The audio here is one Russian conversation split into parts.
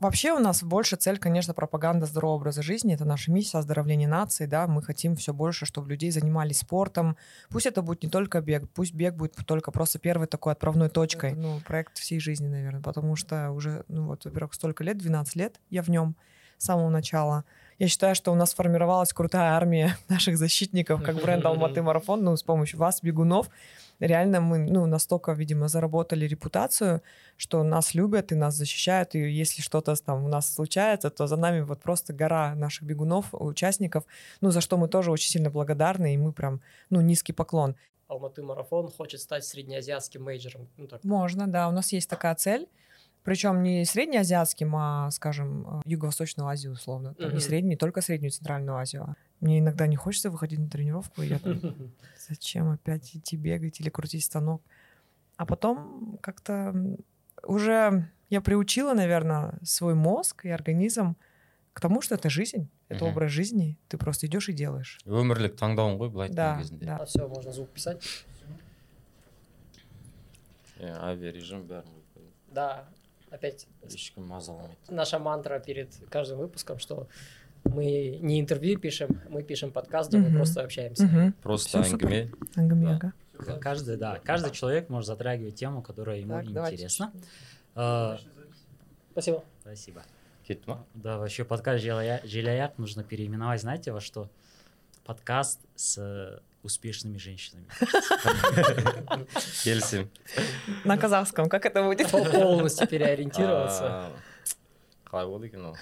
вообще у нас больше цель, конечно, пропаганда здорового образа жизни. Это наша миссия оздоровления нации, да. Мы хотим все больше, чтобы людей занимались спортом. Пусть это будет не только бег, пусть бег будет только просто первой такой отправной точкой. Это, ну, проект всей жизни, наверное, потому что уже, ну вот, во-первых, столько лет, 12 лет я в нем с самого начала. Я считаю, что у нас сформировалась крутая армия наших защитников, как бренд Алматы Марафон, ну, с помощью вас, бегунов. Реально мы, ну, настолько, видимо, заработали репутацию, что нас любят и нас защищают, и если что-то там у нас случается, то за нами вот просто гора наших бегунов, участников, ну, за что мы тоже очень сильно благодарны, и мы прям, ну, низкий поклон. Алматы Марафон хочет стать среднеазиатским мейджером. Ну, так. Можно, да, у нас есть такая цель. Причем не среднеазиатским, а, скажем, э, Юго-Восточную Азию, условно. Там mm-hmm. Не средний, не только Среднюю Центральную Азию. А мне иногда не хочется выходить на тренировку, и я там, зачем опять идти бегать или крутить станок? А потом как-то уже я приучила, наверное, свой мозг и организм к тому, что это жизнь, это mm-hmm. образ жизни. Ты просто идешь и делаешь. өмірлік таңдауың ғой былай да, да. А все, можно звук писать. иә авиарежим бәрін да опять ешкім мазаламайды наша мантра перед каждым выпуском что мы не интервью пишем, мы пишем подкаст, где мы просто общаемся. Просто әңгіме. Әңгіме, Каждый, да, каждый человек может затрагивать тему, которая ему так, интересна. А, Спасибо. Спасибо. кетті ма Да, вообще подкаст Желяяк нужно переименовать, знаете, во что? Подкаст с успешными женщинами. келісемін На казахском, как это будет? Полностью переориентироваться. қалай болады екен ол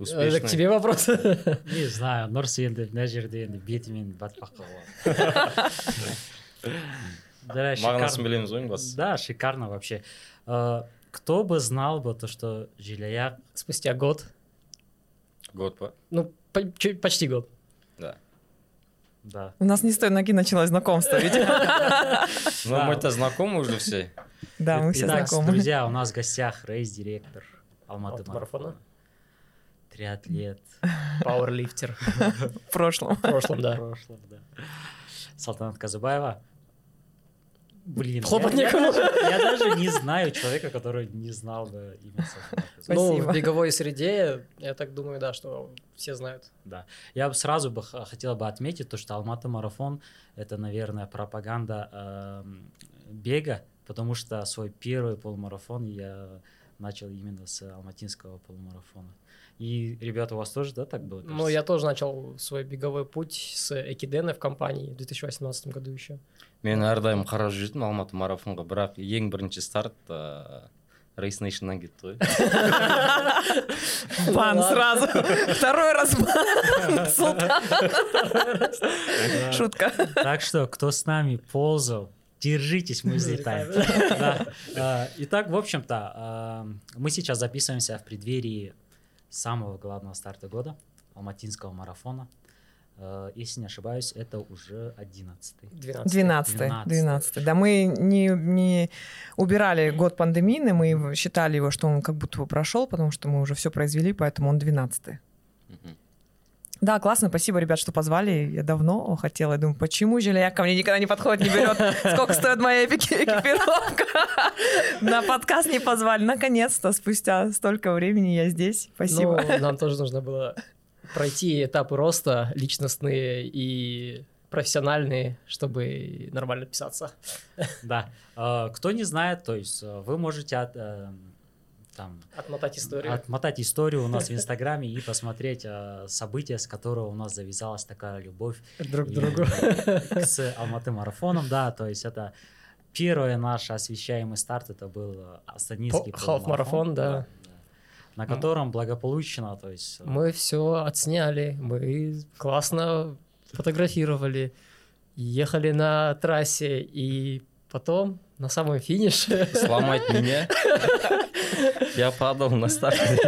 это к тебе вопрос не знаю нұрс енді мына жерде енді бетімен батпаққа болады мағынасын білеміз ғой ең да шикарно вообще кто бы знал бы то что желяяк спустя год год по ну почти год да да. У нас не с той ноги началось знакомство, ведь. Ну, мы-то знакомы уже все. Да, мы все знакомы. Друзья, у нас в гостях рейс-директор Алматы марафона триатлет, пауэрлифтер. В прошлом. В прошлом, да. В прошлом, да. Салтанат Казыбаева. Блин, Хлопать некому. Я даже не знаю человека, который не знал бы имя Ну, в беговой среде, я так думаю, да, что все знают. Да. Я бы сразу бы хотел бы отметить то, что Алматы марафон — это, наверное, пропаганда э, бега, потому что свой первый полумарафон я начал именно с алматинского полумарафона. И, ребята, у вас тоже, да, так было? Ну, я тоже начал свой беговой путь с Экидена в компании в 2018 году еще. мен әрдайым қарап жүрдім алматы марафонға бірақ ең бірінші старт ыыы рейс нейшннан кетті ғой бан сразу второй раз шутка так что кто с нами ползал Держитесь, мы взлетаем. А, итак, в общем-то, а, мы сейчас записываемся в преддверии самого главного старта года, Алматинского марафона. Э, если не ошибаюсь, это уже 11 12 12 12 Да, мы не, не убирали год пандемийный, мы считали его, что он как будто бы прошел, потому что мы уже все произвели, поэтому он 12 -й. Да, классно, спасибо, ребят, что позвали. Я давно хотела, я думаю, почему Желяяк ко мне никогда не подходит, не берет, сколько стоит моя экипировка. На подкаст не позвали. Наконец-то, спустя столько времени я здесь. Спасибо. Ну, нам тоже нужно было пройти этапы роста личностные и профессиональные, чтобы нормально писаться. Да. А, кто не знает, то есть э, вы можете э, там... Отмотать историю. Отмотать историю у нас в Инстаграме и посмотреть э, события, с которого у нас завязалась такая любовь друг к другу с Алматы марафоном, да, то есть это первый наш освещаемый старт, это был Астанинский Халф-марафон, да на котором благополучно, то есть... Мы все отсняли, мы классно фотографировали, ехали на трассе, и потом на самом финише... Сломать меня? Я падал на старте.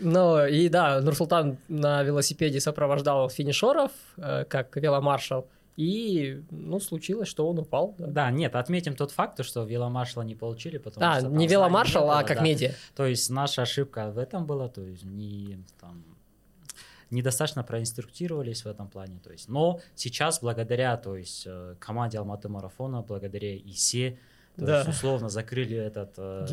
Ну и да, Нурсултан на велосипеде сопровождал финишеров, э, как веломаршал. И, ну, случилось, что он упал. Да, да нет, отметим тот факт, что веломаршала не получили, потому а, что... не веломаршал, а как да. медиа. То есть наша ошибка в этом была, то есть не там недостаточно проинструктировались в этом плане, то есть, но сейчас благодаря, то есть э, команде Алматы марафона, благодаря ИСЕ, То Да. есть, условно, закрыли этот э,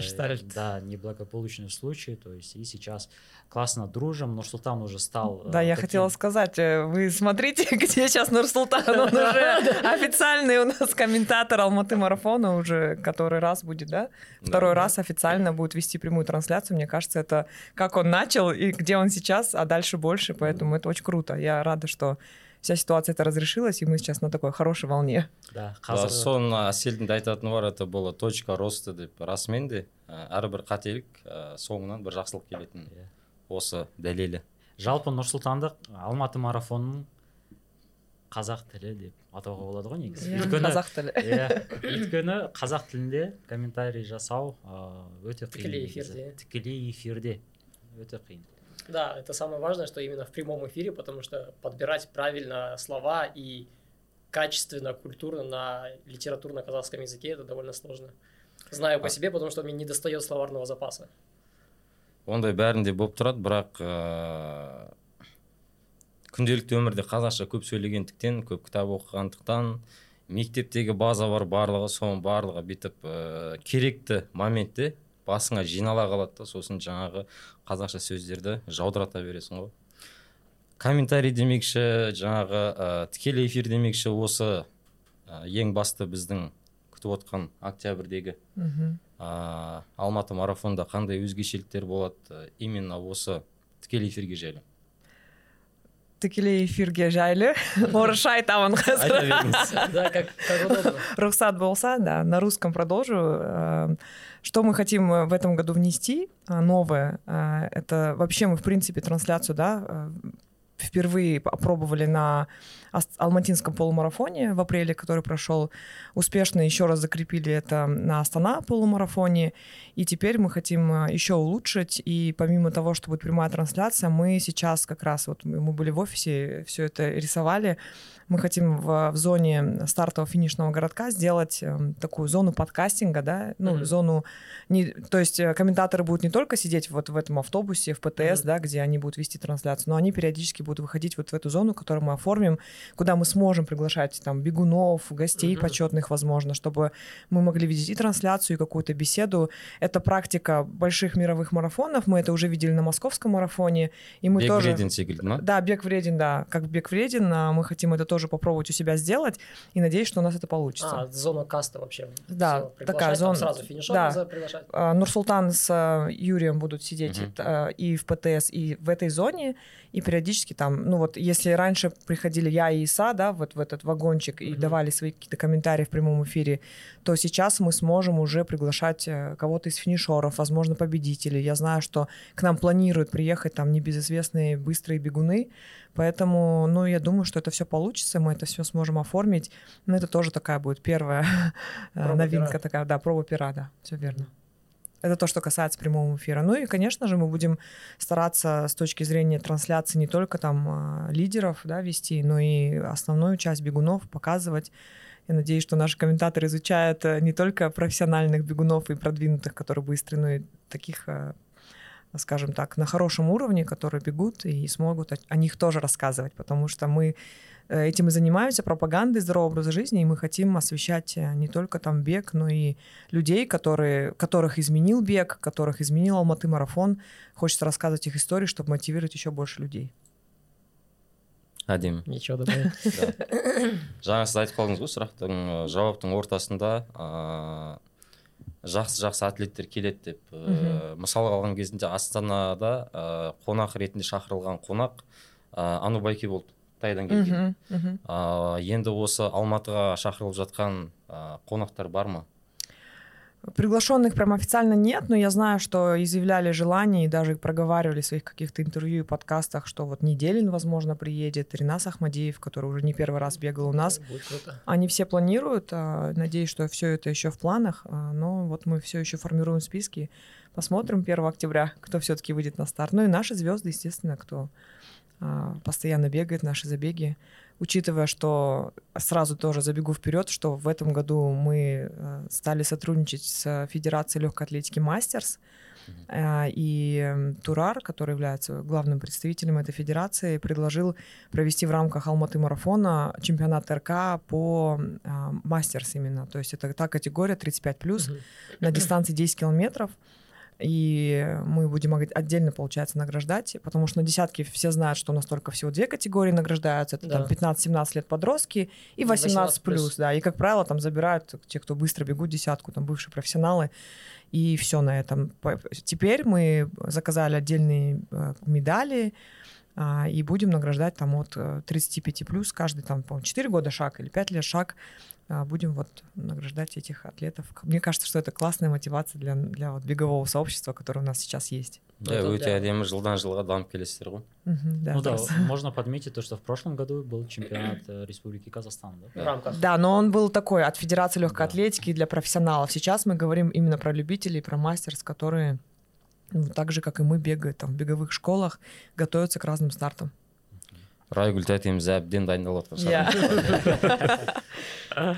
да, неблагополучный случай. То есть, и сейчас классно дружим. Нурсултан уже стал... э, Да, я таким- хотела сказать, э, вы смотрите, где сейчас Нурсултан, он уже официальный у нас комментатор Алматы марафона уже который раз будет, да? Второй раз официально будет вести прямую трансляцию. Мне кажется, это как он начал и где он сейчас, а дальше больше, поэтому это очень круто. Я рада, что вся ситуация это разрешилась, и мы сейчас на такой хорошей волне. Да, қазір соны әселдің де айтатыны бар это было точка роста деп расымен де әрбір қателік ә, соңынан бір жақсылық келетін Иә. осы дәлелі жалпы нұрсұлтанды алматы марафонының қазақ тілі деп атауға болады ғой негізі өйткені Қазақ тілі. иә өйткені қазақ тілінде комментарий жасау ыыы, өте қиын Тікелей эфирде. тікелей эфирде өте қиын Да, это самое важное, что именно в прямом эфире, потому что подбирать правильно слова и качественно, культурно на литературно-казахском языке это довольно сложно. Знаю по себе, потому что мне не достает словарного запаса. ондай бәрінде болып тұрады бірақ ә, күнделікті өмірде қазақша көп сөйлегендіктен көп кітап оқығандықтан мектептегі база бар барлығы соның барлығы бүйтіп ә, керекті моментте басыңа жинала қалады да сосын жаңағы қазақша сөздерді жаудырата бересің ғой. Комментарий демекші жаңағы ә, тікелей эфир демекші осы ә, ең басты біздің күтіп отқан октябрьдегі ә, алматы марафонда қандай өзгешеліктер болады ә, именно осы тікелей эфирге жайлы. Тікелей эфирге жайлы. Орысша айтамын айта қазір. Рухсат болса, да, на русском продолжу. Что мы хотим э, в этом году внести э, новое? э, Это вообще мы, в принципе, трансляцию, да, э, впервые опробовали на Алматинском полумарафоне в апреле, который прошел. Успешно, еще раз закрепили это на Астана полумарафоне, и теперь мы хотим э, еще улучшить, и помимо того, что будет прямая трансляция, мы сейчас как раз, вот мы были в офисе, все это рисовали, мы хотим в, в зоне стартово-финишного городка сделать эм, такую зону подкастинга, да, ну, Мгм. зону, не, то есть э, комментаторы будут не только сидеть вот в этом автобусе, в ПТС, Мгм. да, где они будут вести трансляцию, но они периодически будут выходить вот в эту зону, которую мы оформим, куда мы сможем приглашать там бегунов, гостей Мгм. почетных, возможно, чтобы мы могли видеть и трансляцию, и какую-то беседу. Это практика больших мировых марафонов, мы это уже видели на московском марафоне, и мы бек тоже... вреден секілді ма Да, бег вреден, да. Как бег вреден, а мы хотим это тоже попробовать у себя сделать, и надеюсь, что у нас это получится. А, зона каста вообще. Да, приглашать такая зона- Сразу финишер да. за- приглашать. А, Нурсултан с а, Юрием будут сидеть а, и в ПТС, и в этой зоне, и периодически там, ну вот, если раньше приходили я и Иса, да, вот в этот вагончик и давали свои какие-то комментарии в прямом эфире, то сейчас мы сможем уже приглашать э, кого-то из финишеров, возможно, победителей. Я знаю, что к нам планируют приехать там небезызвестные быстрые бегуны, поэтому, ну, я думаю, что это все получится, мы это все сможем оформить. Но это тоже такая будет первая э, Проба новинка пера. такая, да, проба пера, да, все верно. Это то, что касается прямого эфира. Ну и, конечно же, мы будем стараться с точки зрения трансляции не только там а, лидеров да, вести, но и основную часть бегунов показывать. Я надеюсь, что наши комментаторы изучают э, не только профессиональных бегунов и продвинутых, которые быстрые, но и таких, э, скажем так, на хорошем уровне, которые бегут и смогут о, о них тоже рассказывать, потому что мы этим и занимаемся, пропагандой здорового образа жизни, и мы хотим освещать э, не только там бег, но и людей, которые, которых изменил бег, которых изменил Алматы марафон. Хочется рассказывать их истории, чтобы мотивировать еще больше людей. әдемі Ничего добавить. жаңа сіз айтып қалдыңыз ғой сұрақтың жауаптың ортасында ә, жақсы жақсы атлеттер келеді деп ә, Мгм. мысалға алған кезінде астанада ә, қонақ ретінде шақырылған қонақ ә, анубайке болды қытайдан келген мгм. ә, енді осы алматыға шақырылып жатқан ә, қонақтар бар ма Приглашенных прям официально нет, но я знаю, что изъявляли желание и даже проговаривали в своих каких-то интервью и подкастах, что вот Неделин, возможно, приедет, Ринас Ахмадеев, который уже не первый раз бегал у нас. Они все планируют, а, надеюсь, что все это еще в планах, а, но вот мы все еще формируем списки. Посмотрим 1 октября, кто все-таки выйдет на старт. Ну и наши звезды, естественно, кто а, постоянно бегает, наши забеги. учитывая, что сразу тоже забегу вперед, что в этом году мы э, стали сотрудничать с Федерацией легкой атлетики Мастерс, э, и Турар, который является главным представителем этой федерации, предложил провести в рамках Алматы марафона чемпионат РК по мастерс именно. То есть это та категория 35+, на дистанции 10 километров и мы будем отдельно, получается, награждать, потому что на десятки все знают, что у нас только всего две категории награждаются, это да. там 15-17 лет подростки и 18 плюс, да, и, как правило, там забирают те, кто быстро бегут десятку, там бывшие профессионалы, и все на этом. Теперь мы заказали отдельные э, медали, а, и будем награждать там от 35 э, плюс, каждый там, по 4 года шаг или 5 лет шаг, будем вот награждать этих атлетов. Мне кажется, что это классная мотивация для, для вот бегового сообщества, которое у нас сейчас есть. Да, вы өте әдемі жылдан жылға дамып келесіздер ғой да, ну да, можно подметить то, что в прошлом году был чемпионат э, Республики Казахстан, да? В рамках. Да, но он был такой от Федерации легкой да. атлетики для профессионалов. Сейчас мы говорим именно про любителей, про мастерс, которые ну, так же, как и мы, бегают там в беговых школах, готовятся к разным стартам райгүл тәтеміз әбден дайындалып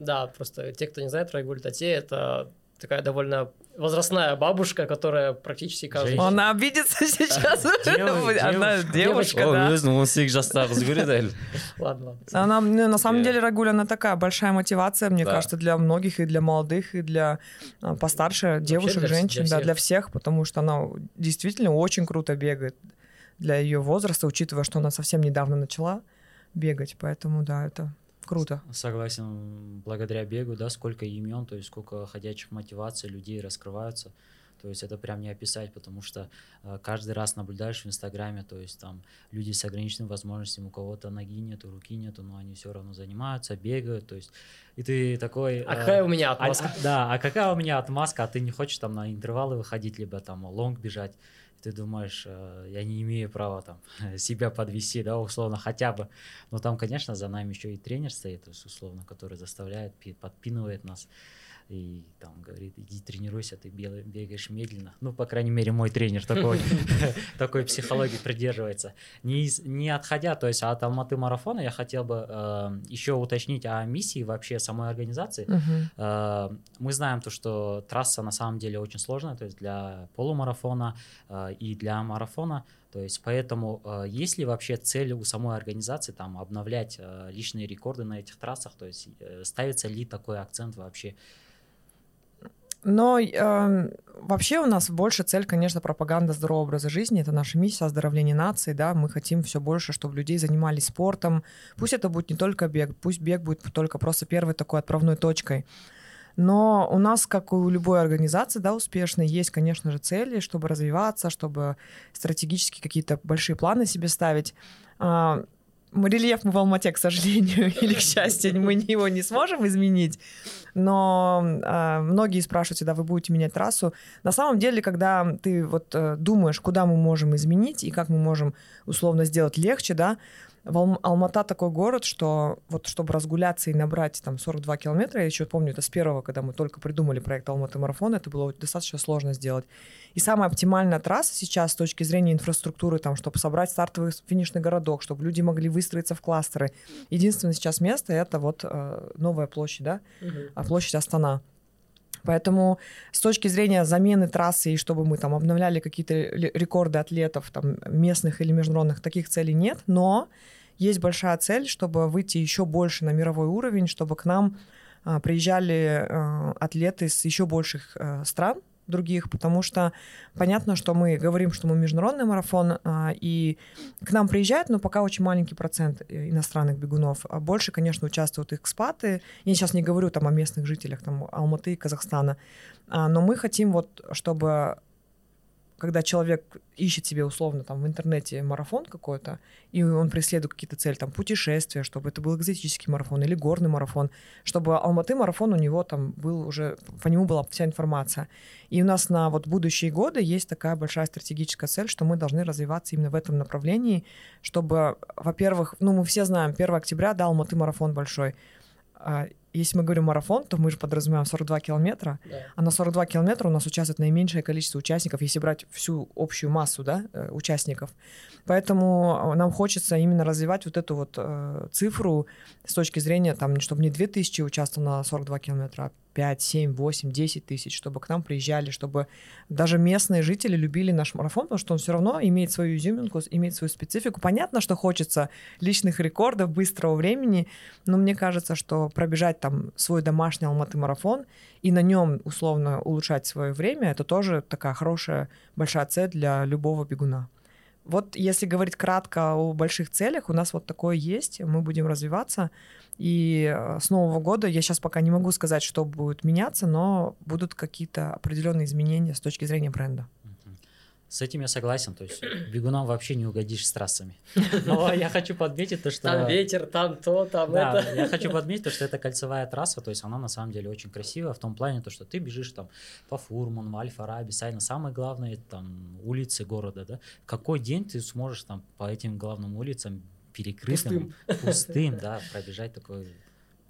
Да, просто те, кто не знает, Райгуль Тате — это такая довольно возрастная бабушка, которая практически каждый... Она обидится сейчас. Она девушка, да. өзінің он сегіз жастағы қызы көреді Ладно, ладно. Она, ну, на самом деле, Рагуль, она такая большая мотивация, мне кажется, для многих, и для молодых, и для а, постарше девушек, женщин, да, для всех, потому что она действительно очень круто бегает для ее возраста, учитывая, что она совсем недавно начала бегать, поэтому, да, это Круто. Согласен, благодаря бегу, да, сколько имен, то есть сколько ходячих мотиваций людей раскрываются. То есть это прям не описать, потому что э, каждый раз наблюдаешь в Инстаграме, то есть там люди с ограниченными возможностями, у кого-то ноги нету, руки нету, но они все равно занимаются, бегают, то есть и ты такой... А э, какая у меня а, отмазка? А, да, а какая у меня отмазка, а ты не хочешь там на интервалы выходить, либо там лонг бежать, ты думаешь, э, я не имею права там себя подвести, да, условно, хотя бы. Но там, конечно, за нами еще и тренер стоит, условно, который заставляет, подпинывает нас и там говорит, иди тренируйся, ты бегаешь медленно. Ну, по крайней мере, мой тренер такой, такой психологии придерживается. Не, не отходя, то есть от Алматы марафона, я хотел бы э, еще уточнить о миссии вообще самой организации. Э, мы знаем то, что трасса на самом деле очень сложная, то есть для полумарафона э, и для марафона. То есть поэтому э, есть ли вообще цель у самой организации там обновлять э, личные рекорды на этих трассах? То есть э, ставится ли такой акцент вообще? Но э, вообще у нас больше цель, конечно, пропаганда здорового образа жизни. Это наша миссия оздоровления нации. Да? Мы хотим все больше, чтобы людей занимались спортом. Пусть это будет не только бег, пусть бег будет только просто первой такой отправной точкой. Но у нас, как у любой организации, да, успешной, есть, конечно же, цели, чтобы развиваться, чтобы стратегически какие-то большие планы себе ставить. Рельеф мы в Алмате, к сожалению, или к счастью, мы его не сможем изменить. Но э, многие спрашивают всегда, вы будете менять трассу. На самом деле, когда ты вот э, думаешь, куда мы можем изменить и как мы можем условно сделать легче, да, Ал- Алмата такой город, что вот чтобы разгуляться и набрать там 42 километра, я еще помню, это с первого, когда мы только придумали проект Алматы марафон, это было достаточно сложно сделать. И самая оптимальная трасса сейчас с точки зрения инфраструктуры, там, чтобы собрать стартовый финишный городок, чтобы люди могли выстроиться в кластеры. Единственное сейчас место это вот э, новая площадь, да, угу. площадь Астана. Поэтому с точки зрения замены трассы и чтобы мы там обновляли какие-то рекорды атлетов, там, местных или международных, таких целей нет, но есть большая цель, чтобы выйти еще больше на мировой уровень, чтобы к нам а, приезжали а, атлеты с еще больших а, стран, других, потому что понятно, что мы говорим, что мы международный марафон, и к нам приезжают, но пока очень маленький процент э, иностранных бегунов. А больше, конечно, участвуют экспаты. Я сейчас не говорю там о местных жителях, там Алматы, Казахстана, но мы хотим вот, чтобы когда человек ищет себе условно там в интернете марафон какой-то, и он преследует какие-то цели, там путешествия, чтобы это был экзотический марафон или горный марафон, чтобы Алматы марафон у него там был уже, по нему была вся информация. И у нас на вот будущие годы есть такая большая стратегическая цель, что мы должны развиваться именно в этом направлении, чтобы, во-первых, ну мы все знаем, 1 октября, да, Алматы марафон большой, а, если мы говорим марафон, то мы же подразумеваем 42 километра, Да. а на 42 километра у нас участвует наименьшее количество участников, если брать всю общую массу да, э, участников. Поэтому э, нам хочется именно развивать вот эту вот э, цифру с точки зрения, там, чтобы не 2000 участвовало на 42 километра, а 5, 7, 8, 10 тысяч, чтобы к нам приезжали, чтобы даже местные жители любили наш марафон, потому что он все равно имеет свою изюминку, имеет свою специфику. Понятно, что хочется личных рекордов, быстрого времени, но мне кажется, что пробежать там свой домашний Алматы марафон и на нем условно улучшать свое время, это тоже такая хорошая большая цель для любого бегуна. Вот если говорить кратко о больших целях, у нас вот такое есть, мы будем развиваться. И э, с Нового года я сейчас пока не могу сказать, что будет меняться, но будут какие-то определенные изменения с точки зрения бренда. С этим я согласен, то есть бегунам вообще не угодишь с трассами. Но я хочу подметить то, что... Там ветер, там то, там Да, это. я хочу подметить, то, что это кольцевая трасса, то есть она на самом деле очень красивая в том плане, то, что ты бежишь там по Фурману, Альфа-Раби, Сайна, самые главные там улицы города, да. Какой день ты сможешь там по этим главным улицам перекрытым, пустым, да, пробежать такой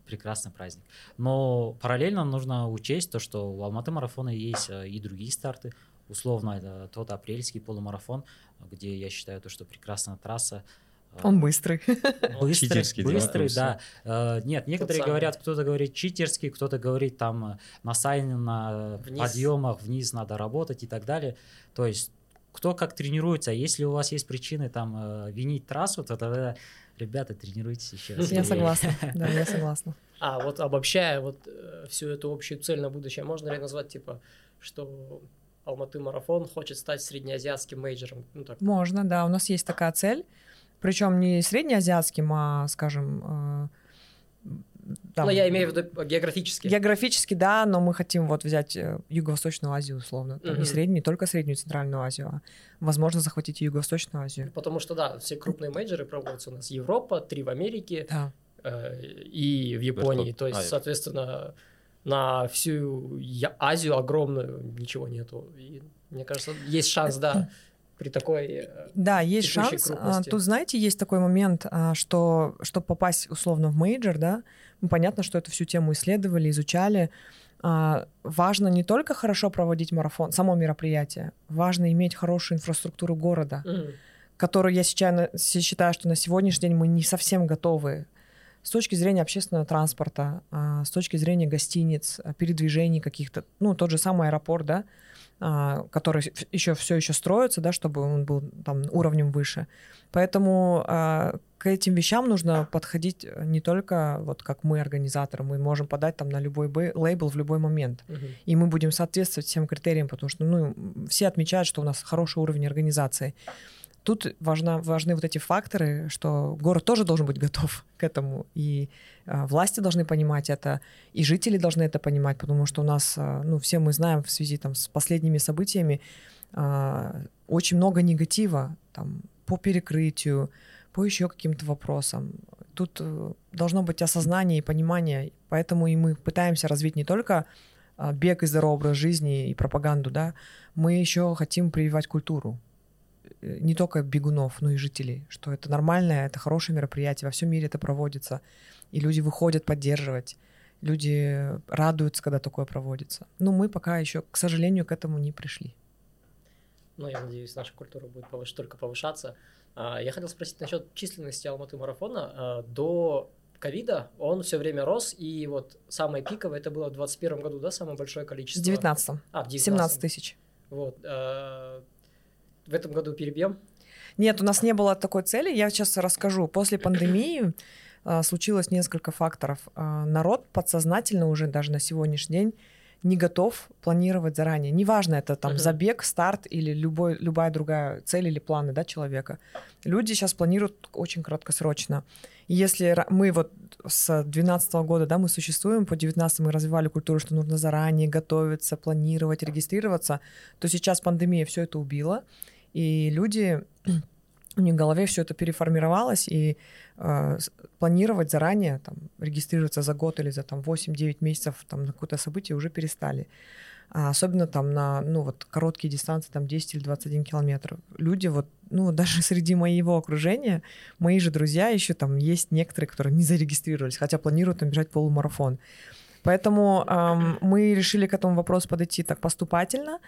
прекрасный праздник. Но параллельно нужно учесть то, что у Алматы марафона есть э, и другие старты. Условно, это тот апрельский полумарафон, где я считаю то, что прекрасная трасса. Он быстрый. Быстрый, Читерский, да, быстрый, да. Э, Нет, некоторые говорят, кто-то говорит читерский, кто-то говорит там э, на сайне, на Вниз. подъемах вниз надо работать и так далее. То есть кто как тренируется. Если у вас есть причины там э, винить трассу, то тогда, ребята, тренируйтесь еще раз. Я согласна. Да, я согласна. А вот обобщая вот всю эту общую цель на будущее, можно ли назвать типа, что Алматы марафон хочет стать среднеазиатским мейджором? Ну так, Можно, да, у нас есть такая цель, причем не среднеазиатским, а, скажем, э, там, ну я имею в виду географически. географически, да, но мы хотим вот взять э, Юго-Восточную Азию, условно, Там не Мгм. среднюю, не только среднюю и Центральную Азию, а возможно захватить Юго-Восточную Азию. Потому что, да, все крупные мейджоры проводятся у нас Европа, три в Америке Да. э, и в Японии. Верхот. То есть, А, соответственно, на всю Азию огромную ничего нету. И мне кажется, есть шанс, да, при такой... э, Да, есть шанс. А, крупности. Тут, знаете, есть такой момент, а, что чтобы попасть условно в major, да, ну, понятно, что эту всю тему исследовали, изучали. А, Важно не только хорошо проводить марафон, само мероприятие, важно иметь хорошую инфраструктуру города, м, которую я сейчас считаю, что на сегодняшний день мы не совсем готовы с точки зрения общественного транспорта, а, с точки зрения гостиниц, а, передвижений каких-то, ну, тот же самый аэропорт, да, а, который еще все еще строится, да, чтобы он был там уровнем выше. Поэтому к этим вещам нужно подходить э, не только вот как мы организаторы, мы можем подать там на любой лейбл в любой момент мгм. и мы будем соответствовать всем критериям, потому что ну, все отмечают, что у нас хороший уровень организации. Тут важна, важны вот эти факторы, что город тоже должен быть готов к этому, и а, власти должны понимать это, и жители должны это понимать, потому что у нас, а, ну, все мы знаем в связи там, с последними событиями, а, очень много негатива там, по перекрытию, по еще каким-то вопросам. Тут э, должно быть осознание и понимание, поэтому и мы пытаемся развить не только бег и здоровый образ жизни и пропаганду, да, мы еще хотим прививать культуру. Э, не только бегунов, но и жителей, что это нормальное, это хорошее мероприятие, во всем мире это проводится, и люди выходят поддерживать, люди радуются, когда такое проводится. Но мы пока еще, к сожалению, к этому не пришли. Ну, я надеюсь, наша культура будет повыш- только повышаться. А, Я хотел спросить насчет численности Алматы марафона. А, До ковида он все время рос, и вот самое пиковое это было в 2021 году, да, самое большое количество? В 19 А, в 19 17 тысяч. Вот. В этом году перебьем? Нет, у нас не было такой цели. Я сейчас расскажу. После пандемии а, случилось несколько факторов. А, народ подсознательно уже даже на сегодняшний день не готов планировать заранее. Неважно, это там Мгм. забег, старт или любой, любая другая цель или планы да, человека. Люди сейчас планируют очень краткосрочно. И если мы вот с 2012 года, да, мы существуем, по 19 мы развивали культуру, что нужно заранее готовиться, планировать, регистрироваться, то сейчас пандемия все это убила, и люди у них в голове все это переформировалось, и э, планировать заранее, там, регистрироваться за год или за там, 8-9 месяцев там, на какое-то событие уже перестали. А особенно там на ну, вот, короткие дистанции, там 10 или 21 километр. Люди вот ну, даже среди моего окружения, мои же друзья еще там есть некоторые, которые не зарегистрировались, хотя планируют там бежать полумарафон. Поэтому эм, мы решили к этому вопросу подойти так поступательно.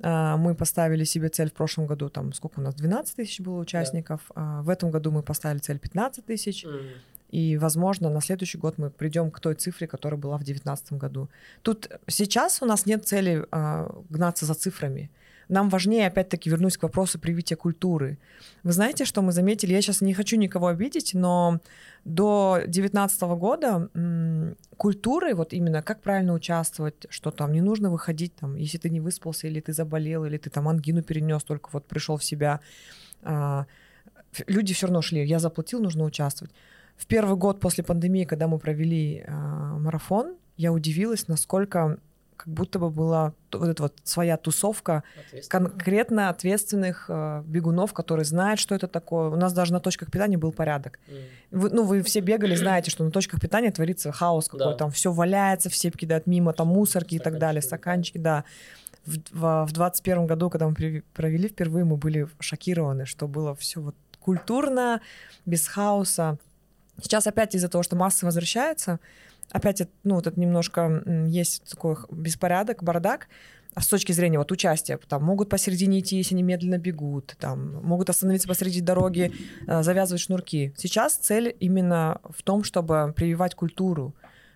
Э, мы поставили себе цель в прошлом году, там, сколько у нас, 12 тысяч было участников. Да. В этом году мы поставили цель 15 тысяч. Mm. И, возможно, на следующий год мы придем к той цифре, которая была в 2019 году. Тут сейчас у нас нет цели э, гнаться за цифрами нам важнее, опять-таки, вернусь к вопросу привития культуры. Вы знаете, что мы заметили? Я сейчас не хочу никого обидеть, но до 2019 года м, культуры, вот именно как правильно участвовать, что там не нужно выходить, там, если ты не выспался, или ты заболел, или ты там ангину перенес, только вот пришел в себя. А, люди все равно шли, я заплатил, нужно участвовать. В первый год после пандемии, когда мы провели а, марафон, я удивилась, насколько как будто бы была вот эта вот своя тусовка конкретно ответственных э, бегунов, которые знают, что это такое. У нас даже на точках питания был порядок. Mm. Вы, ну, вы все бегали, знаете, что на точках питания творится хаос какой-то, да. там все валяется, все кидают мимо, там мусорки и так далее, стаканчики, да. В, в, в 21 году, когда мы провели впервые, мы были шокированы, что было все вот культурно, без хаоса. Сейчас опять из-за того, что масса возвращается, опять, ну, вот это немножко есть такой беспорядок, бардак, а с точки зрения вот участия, там могут посередине идти, если они медленно бегут, там могут остановиться посреди дороги, э, завязывать шнурки. Сейчас цель именно в том, чтобы прививать культуру,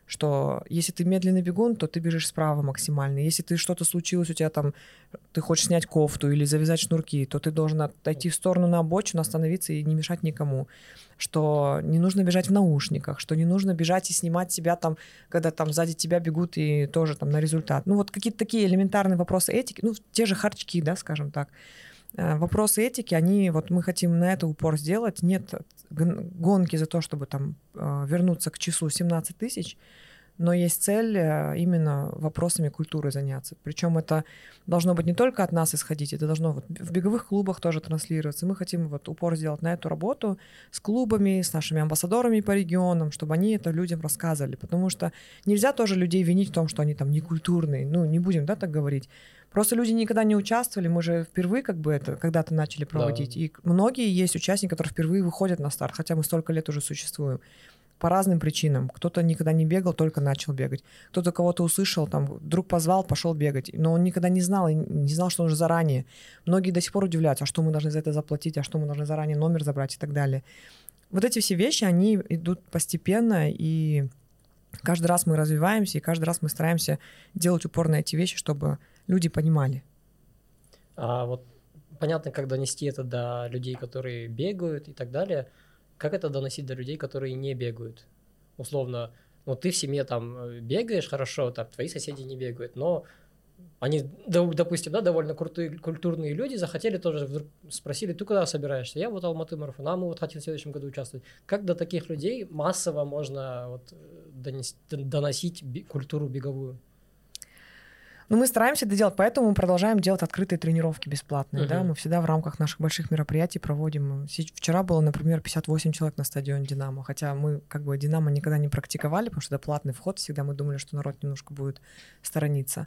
что если ты медленный бегун, то ты бежишь справа максимально. Если ты что-то случилось, у тебя там, ты хочешь снять кофту или завязать шнурки, то ты должен отойти в сторону на обочину, остановиться и не мешать никому. Что не нужно бежать в наушниках, что не нужно бежать и снимать себя там, когда там сзади тебя бегут и тоже там на результат. Ну вот какие-то такие элементарные вопросы этики, ну те же харчки, да, скажем так. Э, вопросы этики, они, вот мы хотим на это упор сделать. Нет гонки за то, чтобы там э, вернуться к часу 17 тысяч, но есть цель э, именно вопросами культуры заняться. Причем это должно быть не только от нас исходить, это должно вот в беговых клубах тоже транслироваться. Мы хотим вот упор сделать на эту работу с клубами, с нашими амбассадорами по регионам, чтобы они это людям рассказывали, потому что нельзя тоже людей винить в том, что они там некультурные, ну не будем, да, так говорить. Просто люди никогда не участвовали, мы же впервые как бы это когда-то начали проводить. Да. И многие есть участники, которые впервые выходят на старт, хотя мы столько лет уже существуем. По разным причинам. Кто-то никогда не бегал, только начал бегать. Кто-то кого-то услышал, там, друг позвал, пошел бегать. Но он никогда не знал, не знал, что нужно заранее. Многие до сих пор удивляются, а что мы должны за это заплатить, а что мы должны заранее номер забрать и так далее. Вот эти все вещи, они идут постепенно, и каждый раз мы развиваемся, и каждый раз мы стараемся делать упор на эти вещи, чтобы люди понимали. А вот понятно, как донести это до людей, которые бегают и так далее. Как это доносить до людей, которые не бегают? Условно, ну ты в семье там э, бегаешь хорошо, там твои соседи не бегают, но они, допустим, да, довольно крутые, культурные люди захотели тоже, вдруг спросили, ты куда собираешься? Я вот Алматы марафон, а мы вот хотим в следующем году участвовать. Как до таких людей массово можно вот э, донести, доносить культуру беговую? Но мы стараемся это делать, поэтому мы продолжаем делать открытые тренировки бесплатные. Uh-huh. Да? Мы всегда в рамках наших больших мероприятий проводим. Вчера было, например, 58 человек на стадионе «Динамо», хотя мы как бы «Динамо» никогда не практиковали, потому что это платный вход, всегда мы думали, что народ немножко будет сторониться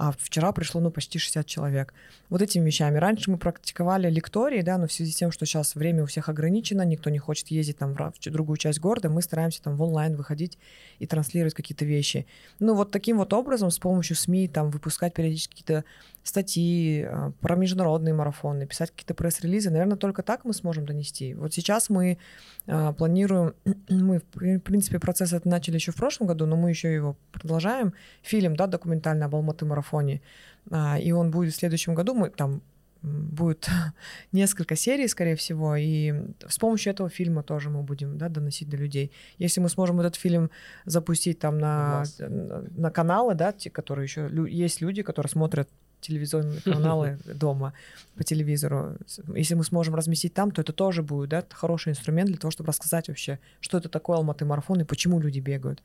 а вчера пришло, ну, почти 60 человек. Вот этими вещами. Раньше мы практиковали лектории, да, но в связи с тем, что сейчас время у всех ограничено, никто не хочет ездить там в другую часть города, мы стараемся там в онлайн выходить и транслировать какие-то вещи. Ну, вот таким вот образом, с помощью СМИ, там, выпускать периодически какие-то статьи а, про международные марафоны, писать какие-то пресс-релизы, наверное, только так мы сможем донести. Вот сейчас мы э, планируем, мы, в принципе, процесс это начали еще в прошлом году, но мы еще его продолжаем. Фильм, да, документальный об Алматы марафоне, э, и он будет в следующем году, мы там будет несколько серий, скорее всего, и с помощью этого фильма тоже мы будем да, доносить до людей. Если мы сможем этот фильм запустить там на, на, на каналы, да, те, которые еще есть люди, которые смотрят телевизионные каналы дома по телевизору. Если мы сможем разместить там, то это тоже будет да, хороший инструмент для того, чтобы рассказать вообще, что это такое Алматы марафон и почему люди бегают.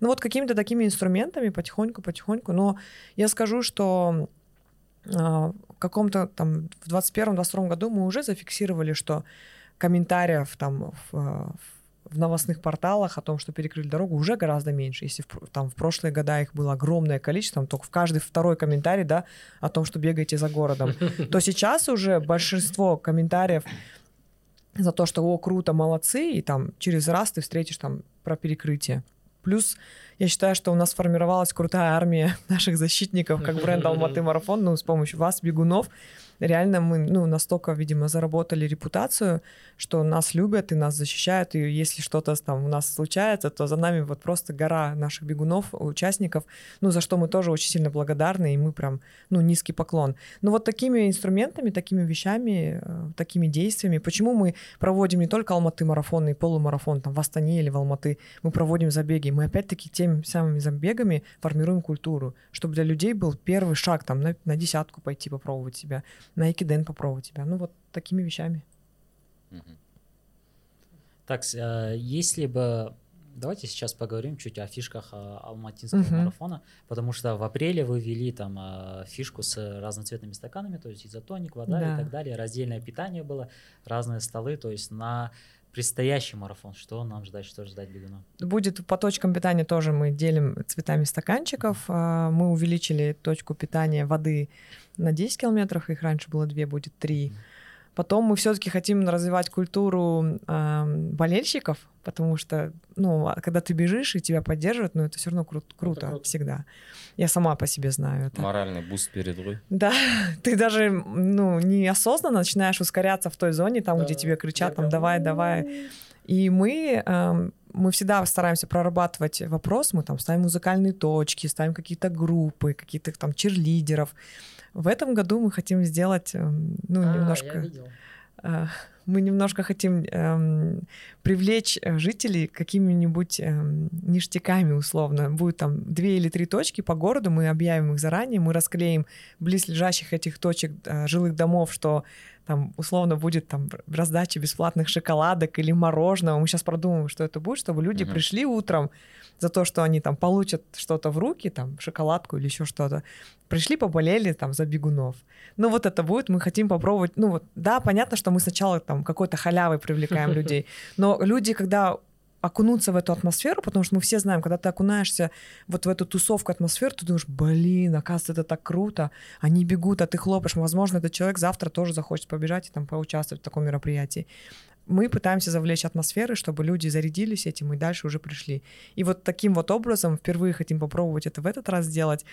Ну вот какими-то такими инструментами потихоньку-потихоньку. Но я скажу, что а, в каком-то там в 21-22 году мы уже зафиксировали, что комментариев там в, в в новостных порталах о том, что перекрыли дорогу, уже гораздо меньше. Если в, там в прошлые года их было огромное количество, там, только в каждый второй комментарий, да, о том, что бегаете за городом, то сейчас уже большинство комментариев за то, что о, круто, молодцы, и там через раз ты встретишь там про перекрытие. Плюс я считаю, что у нас сформировалась крутая армия наших защитников, как бренд Алматы Марафон, ну, с помощью вас, бегунов, реально мы ну, настолько, видимо, заработали репутацию, что нас любят и нас защищают, и если что-то там у нас случается, то за нами вот просто гора наших бегунов, участников, ну, за что мы тоже очень сильно благодарны, и мы прям, ну, низкий поклон. Но вот такими инструментами, такими вещами, э, такими действиями, почему мы проводим не только Алматы марафон и полумарафон там в Астане или в Алматы, мы проводим забеги, мы опять-таки теми самыми забегами формируем культуру, чтобы для людей был первый шаг там на, на десятку пойти попробовать себя, на Экиден попробовать себя. Ну вот такими вещами. Так, э, если бы Давайте сейчас поговорим чуть о фишках э, алматинского uh-huh. марафона, потому что в апреле вы ввели там э, фишку с разноцветными стаканами, то есть изотоник, вода да. и так далее, раздельное питание было, разные столы, то есть на предстоящий марафон, что нам ждать, что ждать бегуна? Будет по точкам питания тоже мы делим цветами стаканчиков. Uh-huh. Мы увеличили точку питания воды на 10 километров, их раньше было 2, будет 3. Потом мы все-таки хотим развивать культуру э, болельщиков, потому что, ну, а когда ты бежишь и тебя поддерживают, ну, это все равно кру- круто, круто всегда. Я сама по себе знаю это. Моральный boost перед игрой. Да, ты даже, ну, неосознанно начинаешь ускоряться в той зоне, там, да, где тебе кричат, там, давай, давай. И мы, э, мы всегда стараемся прорабатывать вопрос, мы там ставим музыкальные точки, ставим какие-то группы, какие-то там черлидеров, в этом году мы хотим сделать, эм, ну, а, немножко... Э, мы немножко хотим эм, привлечь э, жителей какими-нибудь эм, ништяками условно. Будет там две или три точки по городу, мы объявим их заранее, мы расклеим близлежащих этих точек э, жилых домов, что там условно будет там раздача бесплатных шоколадок или мороженого. Мы сейчас продумаем, что это будет, чтобы люди mm-hmm. пришли утром, за то, что они там получат что-то в руки, там, шоколадку или еще что-то. Пришли, поболели там за бегунов. Ну вот это будет, мы хотим попробовать. Ну вот, да, понятно, что мы сначала там какой-то халявой привлекаем людей, но люди, когда окунуться в эту атмосферу, потому что мы все знаем, когда ты окунаешься вот в эту тусовку атмосферу, ты думаешь, блин, оказывается, это так круто, они бегут, а ты хлопаешь, возможно, этот человек завтра тоже захочет побежать и там поучаствовать в таком мероприятии мы пытаемся завлечь атмосферы, чтобы люди зарядились этим и дальше уже пришли. И вот таким вот образом впервые хотим попробовать это в этот раз сделать,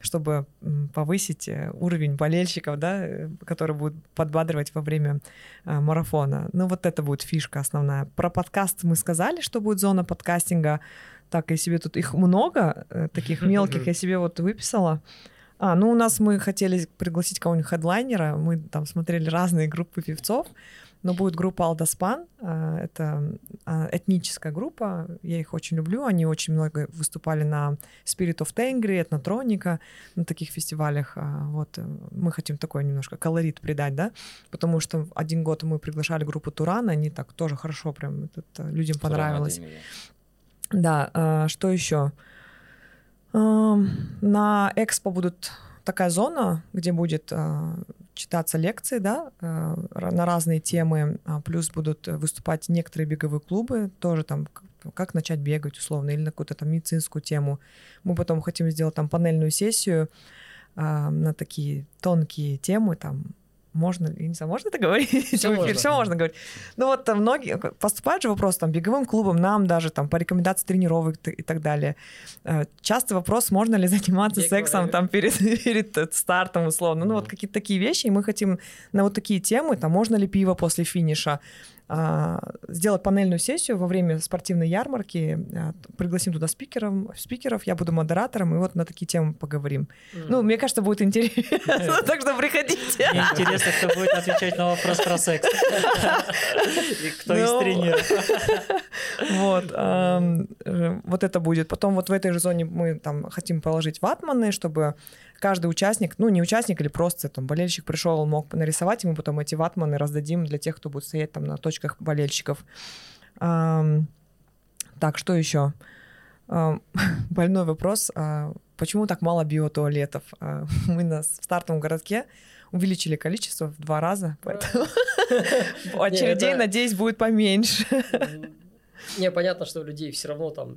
чтобы повысить э, уровень болельщиков, да, э, которые будут подбадривать во время э, марафона. Ну вот это будет фишка основная. Про подкаст мы сказали, что будет зона подкастинга. Так, я себе тут их много, таких мелких, я себе вот выписала. А, ну у нас мы хотели пригласить кого-нибудь хедлайнера, мы там смотрели разные группы певцов, но будет группа Алдаспан, а, это а, этническая группа, я их очень люблю, они очень много выступали на Spirit of Tengri, Этнотроника, на таких фестивалях, а, вот, мы хотим такой немножко колорит придать, да, потому что один год мы приглашали группу Туран, они так тоже хорошо прям, это, людям понравилось. Да, что еще? На Экспо будут такая зона, где будет читаться лекции, да, э, на разные темы, а плюс будут выступать некоторые беговые клубы, тоже там как начать бегать условно, или на какую-то там медицинскую тему. Мы потом хотим сделать там панельную сессию а, на такие тонкие темы, там можно, я не знаю, можно это говорить? Все, можно. Все можно говорить. Ну вот там многие, поступают же вопросы там беговым клубам, нам даже там по рекомендации тренировок и так далее. Э, часто вопрос, можно ли заниматься Бег сексом там перед, перед стартом условно. Ну вот какие-то такие вещи, и мы хотим на вот такие темы, там можно ли пиво после финиша, сделать панельную сессию во время спортивной ярмарки, а, пригласим туда спикеров, спикеров, я буду модератором, и вот на такие темы поговорим. Mm. Ну, мне кажется, будет интересно, так что приходите. Мне интересно, кто будет отвечать на вопрос про секс. И кто из ну, тренеров. Вот. Вот это будет. Потом вот в этой же зоне мы там хотим положить ватманы, чтобы каждый участник, ну не участник или просто там болельщик пришел, мог нарисовать, и мы потом эти ватманы раздадим для тех, кто будет стоять там на точках болельщиков. Так, что еще? Больной вопрос. А, почему так мало биотуалетов? А, мы на, в стартовом городке увеличили количество в два раза, поэтому очередей, надеюсь, будет поменьше. Не, понятно, что у людей все равно там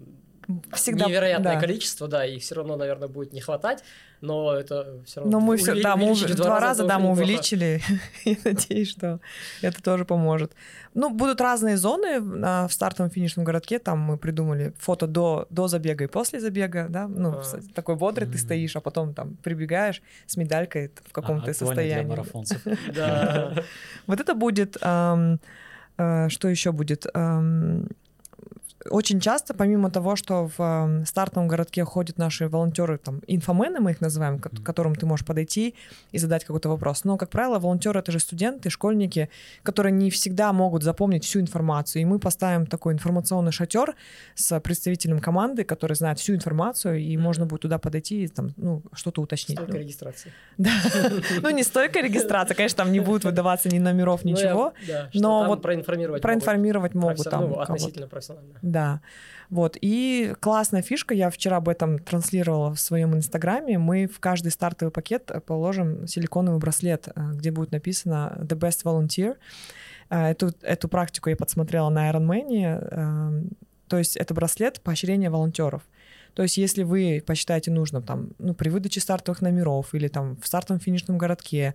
Всегда, невероятное да. количество, да, и все равно, наверное, будет не хватать, но это все равно... Но мы все, да, мы в два раза, да, мы увеличили. И надеюсь, что это тоже поможет. Ну, будут разные зоны а, в стартовом финишном городке. Там мы придумали фото до, до забега и после забега, да. Ну, А. такой бодрый ты стоишь, а потом там прибегаешь с медалькой в каком А, ты актуально для состоянии. марафонцев. Да. Вот это будет... э, что еще будет? Очень часто, помимо того, что в стартовом городке ходят наши волонтеры, там, инфомены мы их называем, к которым ты можешь подойти и задать какой-то вопрос. Но, как правило, волонтеры — это же студенты, школьники, которые не всегда могут запомнить всю информацию. И мы поставим такой информационный шатер с представителем команды, который знает всю информацию, и можно будет туда подойти и там, ну, что-то уточнить. Столько Ну, регистрации. да. Ну, не столько регистрация, конечно, там не будет выдаваться ни номеров, Ну, ничего. но вот проинформировать могут Проинформировать могут ну, относительно профессионально. Да. Вот. И классная фишка, я вчера об этом транслировала в своем инстаграме. Мы в каждый стартовый пакет э, положим силиконовый браслет, э, где будет написано The Best Volunteer. Э, Эту, эту практику я подсмотрела на Ironman. э, То есть это браслет поощрения волонтеров. То есть если вы посчитаете нужным там, ну, при выдаче стартовых номеров или там в стартовом финишном городке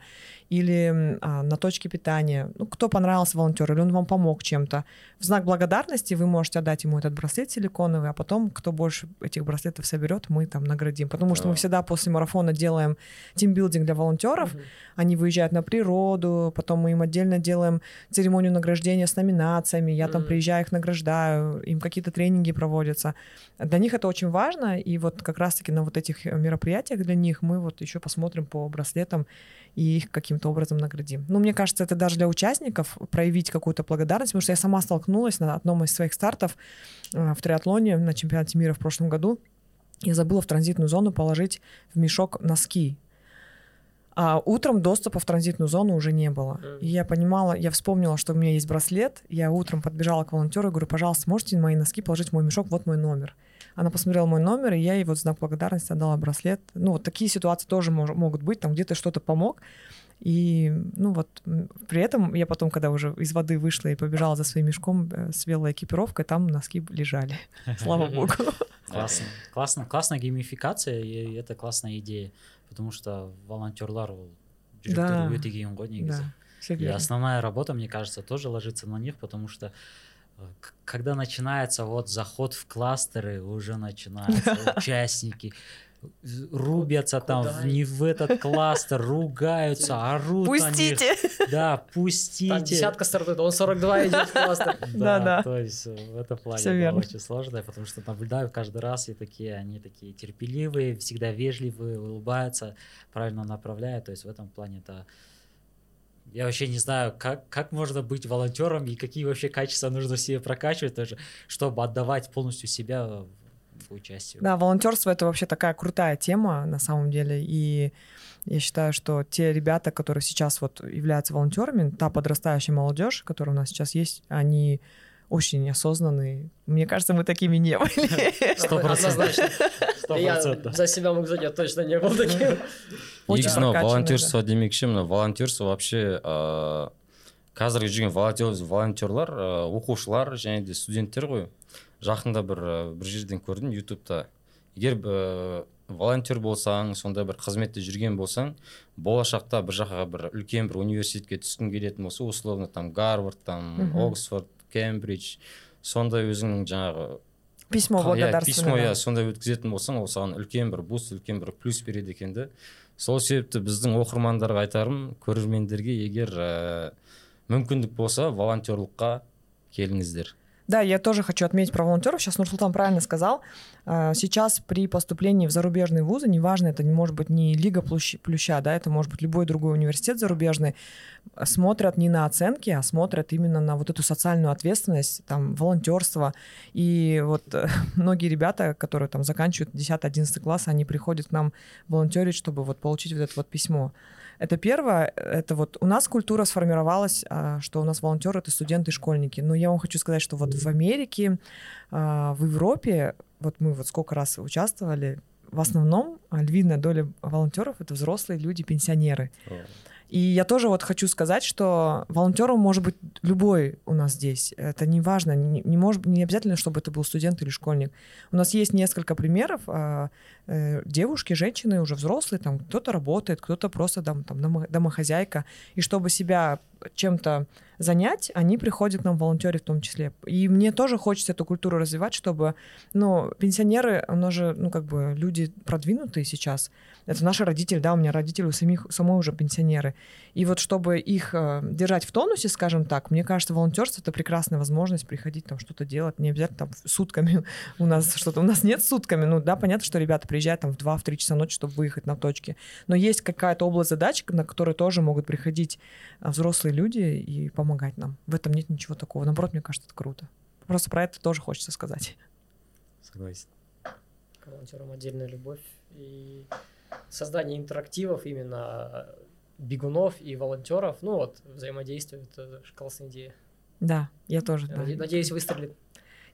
или а, на точке питания, ну, кто понравился волонтер или он вам помог чем-то, в знак благодарности вы можете отдать ему этот браслет силиконовый, а потом, кто больше этих браслетов соберет, мы там наградим. Потому что мы Да. всегда после марафона делаем тимбилдинг для волонтеров, Мгм. они выезжают на природу, потом мы им отдельно делаем церемонию награждения с номинациями, я там Мгм. приезжаю, их награждаю, им какие-то тренинги проводятся. Для них это очень важно, и вот как раз-таки на вот этих э, мероприятиях для них мы вот еще посмотрим по браслетам и их каким-то образом наградим. Ну, мне кажется, это даже для участников проявить какую-то благодарность, потому что я сама столкнулась на одном из своих стартов э, в триатлоне на чемпионате мира в прошлом году. Я забыла в транзитную зону положить в мешок носки. А утром доступа в транзитную зону уже не было. И я понимала, я вспомнила, что у меня есть браслет. Я утром подбежала к волонтеру и говорю, пожалуйста, можете мои носки положить в мой мешок, вот мой номер. Она посмотрела мой номер, и я ей вот в знак благодарности отдала браслет. Ну, вот такие ситуации тоже мож- могут быть, там где-то что-то помог. И, ну вот, при этом я потом, когда уже из воды вышла и побежала за своим мешком э, с велой экипировкой, там носки лежали. Слава богу. Классно, классно, классная геймификация, и это классная идея, потому что волонтерлар жүректерге өте қиын ғой негізі. И основная работа, мне кажется, тоже ложится на них, потому что когда начинается вот заход в кластеры, уже начинаются участники, рубятся там Куда не в этот кластер, ругаются, орут на них. Пустите! Да, Так, пустите. десятка стартует, он 42 идет в кластер. Да, да. То есть э, в этом плане да, верно. очень сложно, потому что наблюдаю каждый раз, и такие, они такие терпеливые, всегда вежливые, улыбаются, правильно направляют. То есть в этом плане это... Я вообще не знаю, как, как можно быть волонтером и какие вообще качества нужно себе прокачивать тоже, чтобы отдавать полностью себя в участие. Да, волонтерство это вообще такая крутая тема на самом деле. И я считаю, что те ребята, которые сейчас вот являются волонтерами, та подрастающая молодежь, которая у нас сейчас есть, они очень осознанные. Мне кажется, мы такими не были. Сто процентов. Я за себя могу сказать, я точно не был таким. Очень негізі мынау прокачанный, волонтерство демекші мына волонтерство вообще ыыы қазіргі жүрген волонтер волонтерлар оқушылар және де студенттер ғой жақында бір бір жерден көрдім ютубта егер волонтер болсаң сондай бір қызметте жүрген болсаң болашақта бір жаққа бір үлкен бір университетке түскің келетін болса условно там гарвард там оксфорд кембридж сондай өзіңнің жаңағы Письмо иә, письмо благодарственное. иә да. сондай өткізетін болсаң ол саған үлкен бір boost үлкен бір плюс береді екен да сол себепті біздің оқырмандарға айтарым көрермендерге егер ә, мүмкіндік болса волонтерлыққа келіңіздер Да, я тоже хочу отметить про волонтеров. Сейчас Нурсултан правильно сказал. А, Сейчас при поступлении в зарубежные вузы, неважно, это не может быть не Лига Плющ- Плюща, да, это может быть любой другой университет зарубежный, а, смотрят не на оценки, а смотрят именно на вот эту социальную ответственность, там, волонтерство. И вот э, многие ребята, которые там заканчивают 10-11 класс, они приходят к нам волонтерить, чтобы вот получить вот это вот письмо. Это первое, это вот у нас культура сформировалась, а, что у нас волонтеры это студенты и школьники. Но я вам хочу сказать, что вот в Америке, а, в Европе, вот мы вот сколько раз участвовали, в основном львиная доля волонтеров это взрослые люди, пенсионеры. И я тоже вот хочу сказать, что волонтером может быть любой у нас здесь. Это не важно, не, не, может, не обязательно, чтобы это был студент или школьник. У нас есть несколько примеров. Э, э, девушки, женщины уже взрослые, там кто-то работает, кто-то просто там, там домохозяйка. И чтобы себя чем-то занять, они приходят к нам волонтеры в том числе. И мне тоже хочется эту культуру развивать, чтобы, ну, пенсионеры, у же, ну, как бы люди продвинутые сейчас. Это наши родители, да, у меня родители у самих, самой уже пенсионеры. И вот чтобы их э, держать в тонусе, скажем так, мне кажется, волонтерство — это прекрасная возможность приходить там что-то делать, не обязательно там сутками у нас что-то, у нас нет сутками, ну, да, понятно, что ребята приезжают там в 2-3 часа ночи, чтобы выехать на точки, но есть какая-то область задач, на которые тоже могут приходить э, взрослые люди и помогать нам. В этом нет ничего такого. Наоборот, мне кажется, это круто. Просто про это тоже хочется сказать. Согласен. К волонтерам отдельная любовь и создание интерактивов именно бегунов и волонтеров. Ну вот, взаимодействие, это классная идея. Да, я тоже. Я да. Надеюсь, выстрелит.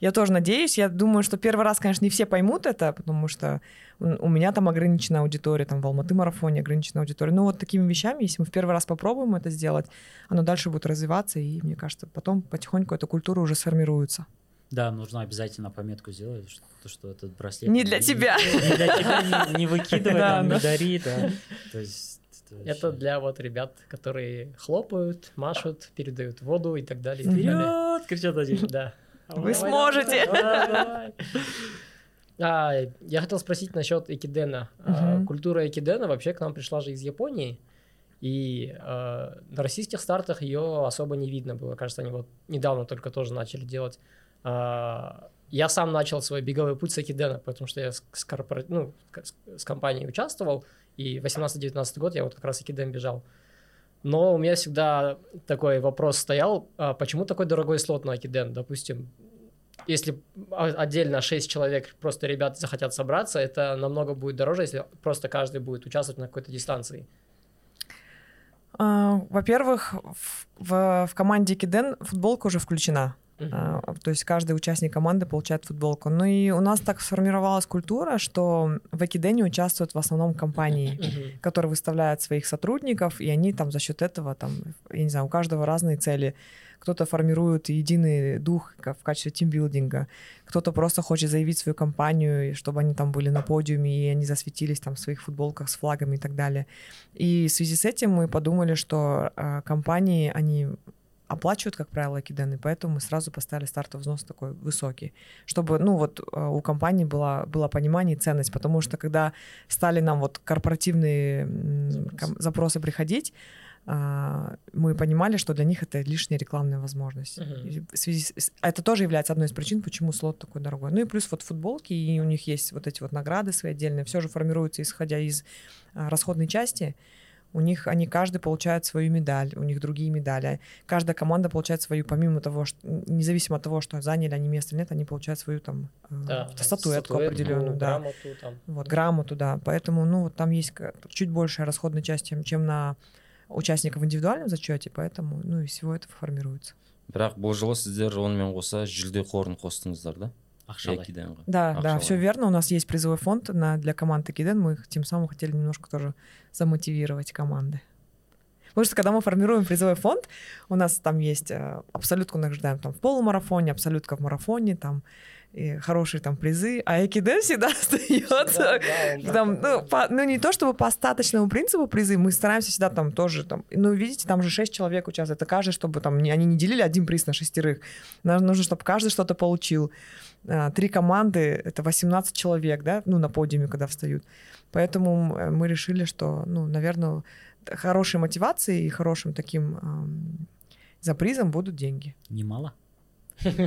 Я тоже надеюсь. Я думаю, что первый раз, конечно, не все поймут это, потому что у меня там ограниченная аудитория, там в Алматы марафоне ограниченная аудитория. Но вот такими вещами, если мы в первый раз попробуем это сделать, оно дальше будет развиваться, и мне кажется, потом потихоньку эта культура уже сформируется. Да, нужно обязательно пометку сделать, что, что этот браслет... Не для тебя. Не, для тебя, не, не выкидывай, да, не дари, да. То есть это для вот ребят, которые хлопают, машут, передают воду и так далее. Вперед! Кричат один. Да. Вы сможете. А, я хотел спросить насчет экидена. А, культура экидена вообще к нам пришла же из Японии. И э, на российских стартах ее особо не видно было. Кажется, они вот недавно только тоже начали делать. Э, я сам начал свой беговой путь с Экидена, потому что я с, с, корпора... ну, с, с компанией участвовал, и 18-19 год я вот как раз Экиден бежал. Но у меня всегда такой вопрос стоял, а почему такой дорогой слот на Акиден? Допустим, если отдельно 6 человек, просто ребят захотят собраться, это намного будет дороже, если просто каждый будет участвовать на какой-то дистанции. А, во-первых, в, в команде Киден футболка уже включена. Uh-huh. То есть каждый участник команды получает футболку. Ну и у нас так сформировалась культура, что в Экидене участвуют в основном компании, uh-huh. которые выставляют своих сотрудников, и они там за счет этого, там, я не знаю, у каждого разные цели. Кто-то формирует единый дух в качестве тимбилдинга, кто-то просто хочет заявить свою компанию, чтобы они там были на подиуме, и они засветились там в своих футболках с флагами и так далее. И в связи с этим мы подумали, что э, компании, они оплачивают, как правило, кидены, поэтому мы сразу поставили стартовый взнос такой высокий, чтобы, ну, вот э, у компании было, было понимание и ценность, потому что когда стали нам вот корпоративные запросы, запросы приходить, а, мы понимали, что для них это лишняя рекламная возможность. Uh-huh. В связи с... Это тоже является одной из причин, почему слот такой дорогой. Ну и плюс вот футболки, и у них есть вот эти вот награды свои отдельные, все же формируется исходя из а, расходной части у них они каждый получает свою медаль, у них другие медали. Каждая команда получает свою, помимо того, что независимо от того, что заняли они место или нет, они получают свою там э, да, статуэтку, статуэтку определенную, да. Грамоту, там. Вот, грамоту, да. Поэтому, ну, вот там есть чуть большая расходная часть, чем, чем на участников в индивидуальном зачете, поэтому, ну, и всего этого формируется. бірақ бұл жылы сіздер онымен қоса жүлде қорын қостыңыздар да Акшалай. Да, да, все верно. У нас есть призовой фонд на, для команды Экиден. Мы тем самым хотели немножко тоже замотивировать команды. Потому что когда мы формируем призовой фонд, у нас там есть э, абсолютку награждаем там в полумарафоне, абсолютка в марафоне, там и хорошие там призы, а Экиден всегда остается да, там, ну, по, ну, не то чтобы по остаточному принципу призы, мы стараемся всегда там тоже там, ну, видите, там же шесть человек участвует, это каждый, чтобы там, не, они не делили один приз на шестерых, нам нужно, чтобы каждый что-то получил. А, три команды, это 18 человек, да, ну, на подиуме, когда встают. Поэтому э, мы решили, что, ну, наверное, хорошей мотивацией и хорошим таким эм, за призом будут деньги. Немало?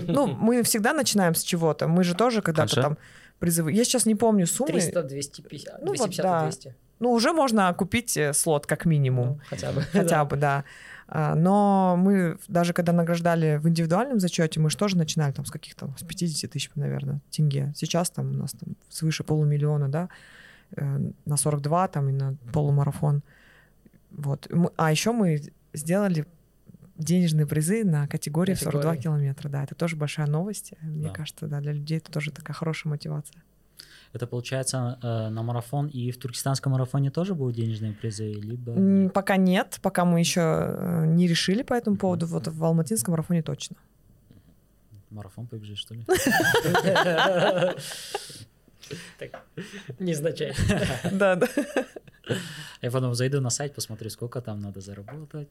Ну, мы всегда начинаем с чего-то. Мы же тоже когда-то там призывы. Я сейчас не помню суммы. 300, 250, ну, 250 вот, да. 200. Ну, уже можно купить э, слот как минимум. Ну, хотя бы. Хотя бы, да. А, но мы даже когда награждали в индивидуальном зачете, мы же тоже начинали там с каких-то, с 50 тысяч, наверное, тенге. Сейчас там у нас там свыше полумиллиона, да, э, на 42 там и на полумарафон. Вот. А еще мы сделали денежные призы на категории в 42 километра. Да, это тоже большая новость. Мне да. кажется, да, для людей это тоже такая хорошая мотивация. Это получается э, на марафон и в туркестанском марафоне тоже будут денежные призы, либо... Пока нет, пока мы еще э, не решили по этому поводу. Вот в алматинском марафоне точно. Марафон побежишь, что ли? Так, Незначайно. Да, да. Я потом зайду на сайт, посмотрю, сколько там надо заработать.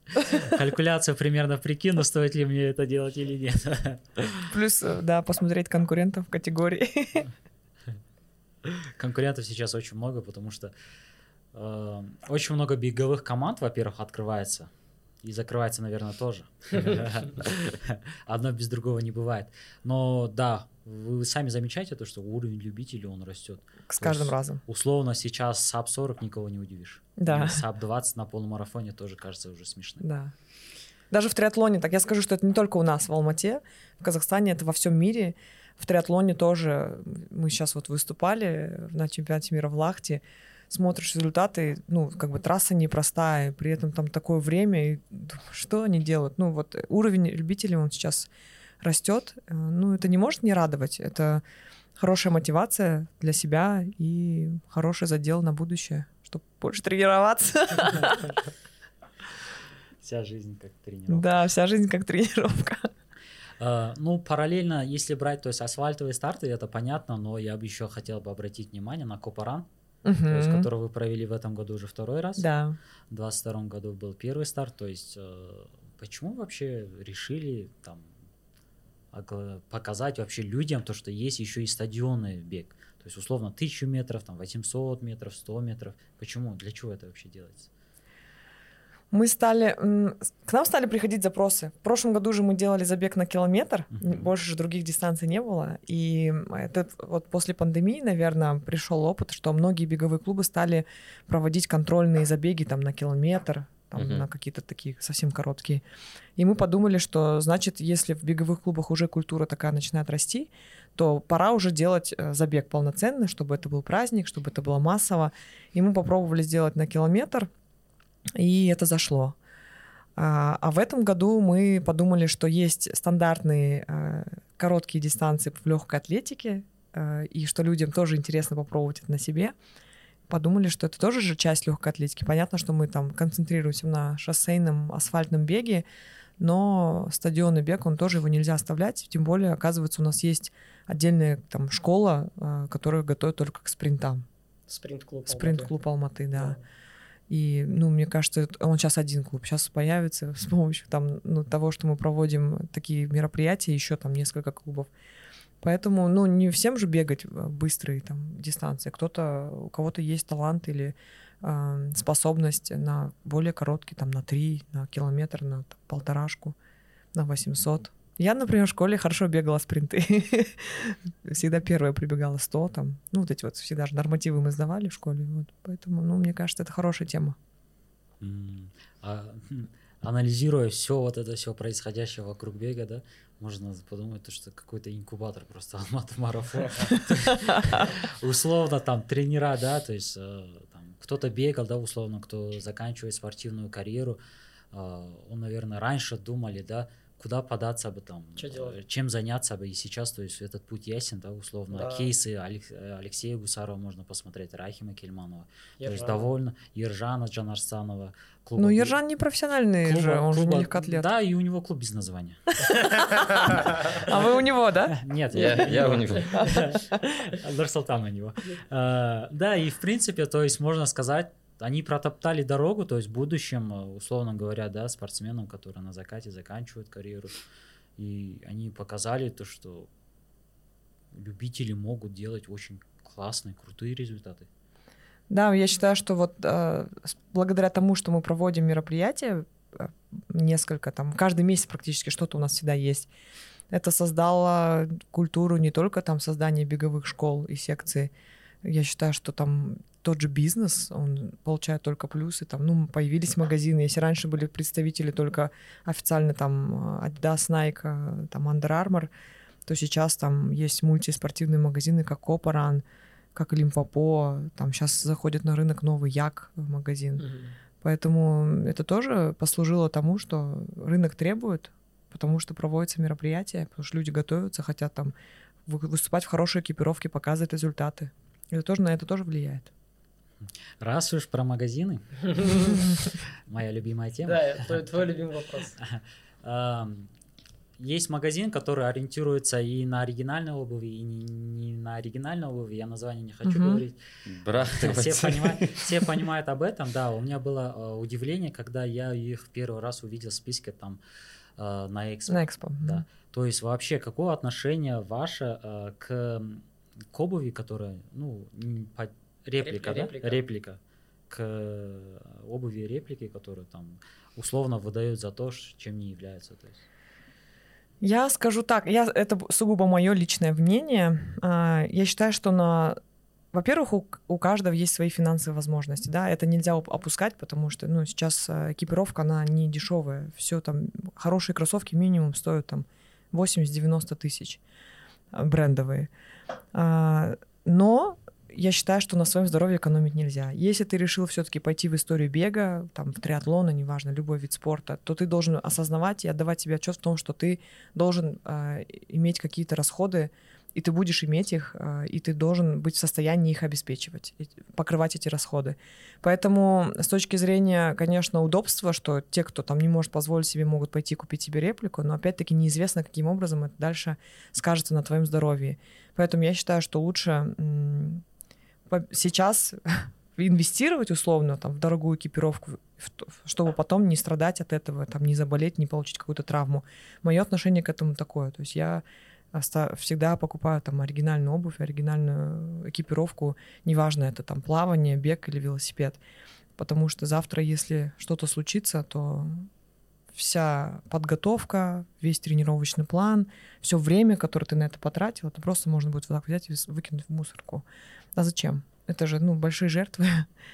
Калькуляцию примерно прикину, стоит ли мне это делать или нет. Плюс, э, да, посмотреть конкурентов в категории. Конкурентов сейчас очень много, потому что э, очень много беговых команд, во-первых, открывается. И закрывается, наверное, тоже. Одно без другого не бывает. Но да, вы сами замечаете то, что уровень любителей, он растет. С каждым есть разом. Условно сейчас sub 40 никого не удивишь. Да. sub 20 на полумарафоне тоже кажется уже смешным. Да. Даже в триатлоне, так я скажу, что это не только у нас в Алмате, в Казахстане, это во всем мире. В триатлоне тоже мы сейчас вот выступали на чемпионате мира в Лахте, смотришь результаты, ну, как бы трасса непростая, при этом там такое время, и думаешь, что они делают? Ну, вот уровень любителей, он сейчас растет, Э, ну, это не может не радовать, это хорошая мотивация для себя и хороший задел на будущее, чтобы больше тренироваться. Вся жизнь как тренировка. Да, вся жизнь как тренировка. А, Ну, параллельно, если брать, то есть асфальтовые старты, это понятно, но я бы еще хотел бы обратить внимание на Копаран, то есть, Мгм. который вы провели в этом году уже второй раз. Да. В 22 году был первый старт. То есть, э, почему вообще решили там показать вообще людям то, что есть еще и стадионный бег? То есть, условно, 1000 метров, там, 800 метров, 100 метров. Почему? Для чего это вообще делается? Мы стали... К нам стали приходить запросы. В прошлом году же мы делали забег на километр, н- больше же других дистанций не было. И это вот после пандемии, наверное, пришел опыт, что многие беговые клубы стали проводить контрольные забеги там на километр, там, Мгм. на какие-то такие совсем короткие. И мы подумали, что значит, если в беговых клубах уже культура такая начинает расти, то пора уже делать э, забег полноценный, чтобы это был праздник, чтобы это было массово. И мы попробовали сделать на километр, и это зашло. А, а в этом году мы подумали, что есть стандартные э, короткие дистанции в легкой атлетике, э, и что людям тоже интересно попробовать это на себе. Подумали, что это тоже же часть легкой атлетики. Понятно, что мы там концентрируемся на шоссейном асфальтном беге, но стадионный бег, он тоже его нельзя оставлять. Тем более, оказывается, у нас есть отдельная там школа, э, которая готовит только к спринтам. Спринт-клуб. Спринт-клуб Алматы, да. И, ну, мне кажется, он сейчас один клуб. Сейчас появится с помощью там, ну, того, что мы проводим такие мероприятия, еще там несколько клубов. Поэтому, ну, не всем же бегать э, быстрые там дистанции. Кто-то, у кого-то есть талант или э, способность на более короткий, там, на 3, на километр, на там, полторашку, на 800. Я, например, в школе хорошо бегала спринты. Всегда первая прибегала 100, там, ну, вот эти вот всегда же нормативы мы сдавали в школе, вот. Поэтому, ну, мне кажется, это хорошая тема. А, хм, анализируя все вот это все происходящее вокруг бега, да, можно подумать, то, что какой-то инкубатор просто Алматы марафон. Условно там тренера, да, то есть э, кто-то бегал, да, условно, кто заканчивает спортивную карьеру, э, он, наверное, раньше думали, да, куда податься бы там, э, делать? чем заняться бы, и сейчас, то есть этот путь ясен, да, условно, Да. кейсы Алекс- э, Алексея Гусарова можно посмотреть, Рахима Кельманова, то есть довольно, Ержана Джанарсанова, клуба Ну, Ержан не профессиональный клуба- же, он же не клуба- легкоатлет. Да, и у него клуб без названия. А вы у него, да? Нет, Я- у него. Нурсултан у него. А, Да, и в принципе, то есть можно сказать, они протоптали дорогу, то есть в будущем, э, условно говоря, да, спортсменам, которые на закате заканчивают карьеру, и они показали то, что любители могут делать очень классные, крутые результаты. Да, я считаю, что вот э, благодаря тому, что мы проводим мероприятия, э, несколько там, каждый месяц практически что-то у нас всегда есть, это создало культуру не только там создания беговых школ и секций. Я считаю, что там тот же бизнес, он получает только плюсы. Там, ну, появились магазины. Если раньше были представители только официально там Adidas, Nike, там Under Armour, то сейчас там есть мультиспортивные магазины, как Копаран, как Лимфопо. Там сейчас заходит на рынок новый Як магазин. Мгм. Поэтому это тоже послужило тому, что рынок требует, потому что проводятся мероприятия, потому что люди готовятся, хотят там вы- выступать в хорошей экипировке, показывать результаты. Это тоже на это тоже влияет. Раз уж про магазины, моя любимая тема. Да, твой, твой любимый вопрос. Есть магазин, который ориентируется и на оригинальную обувь, и не, не на оригинальную обувь. Я название не хочу говорить. бірақ Все понимают, все понимают об этом, да. У меня было э, удивление, когда я их первый раз увидел в списке там э, на Экспо. На экспо. Да. То есть вообще какое отношение ваше э, к, к обуви, которая, ну, по- реплика, Репли- да? реплика. Реплика. К обуви реплики, которую там условно выдают за то, чем не является. То есть. Я скажу так, я, это сугубо мое личное мнение. А, Я считаю, что на... Во-первых, у, у каждого есть свои финансовые возможности, да, это нельзя оп- опускать, потому что, ну, сейчас э, экипировка, она не дешевая, все там, хорошие кроссовки минимум стоят там 80-90 тысяч э, брендовые. А, Но я считаю, что на своем здоровье экономить нельзя. Если ты решил все-таки пойти в историю бега, там, в триатлона, неважно, любой вид спорта, то ты должен осознавать и отдавать себе отчет в том, что ты должен э, иметь какие-то расходы, и ты будешь иметь их, э, и ты должен быть в состоянии их обеспечивать, покрывать эти расходы. Поэтому с точки зрения, конечно, удобства, что те, кто там не может позволить себе, могут пойти купить себе реплику, но опять-таки неизвестно, каким образом это дальше скажется на твоем здоровье. Поэтому я считаю, что лучше сейчас инвестировать условно там, в дорогую экипировку, чтобы потом не страдать от этого, там, не заболеть, не получить какую-то травму. Мое отношение к этому такое. То есть я всегда покупаю там оригинальную обувь, оригинальную экипировку, неважно, это там плавание, бег или велосипед. Потому что завтра, если что-то случится, то вся подготовка, весь тренировочный план, все время, которое ты на это потратил, это просто можно будет вот так взять и выкинуть в мусорку. А зачем? Это же, ну, большие жертвы.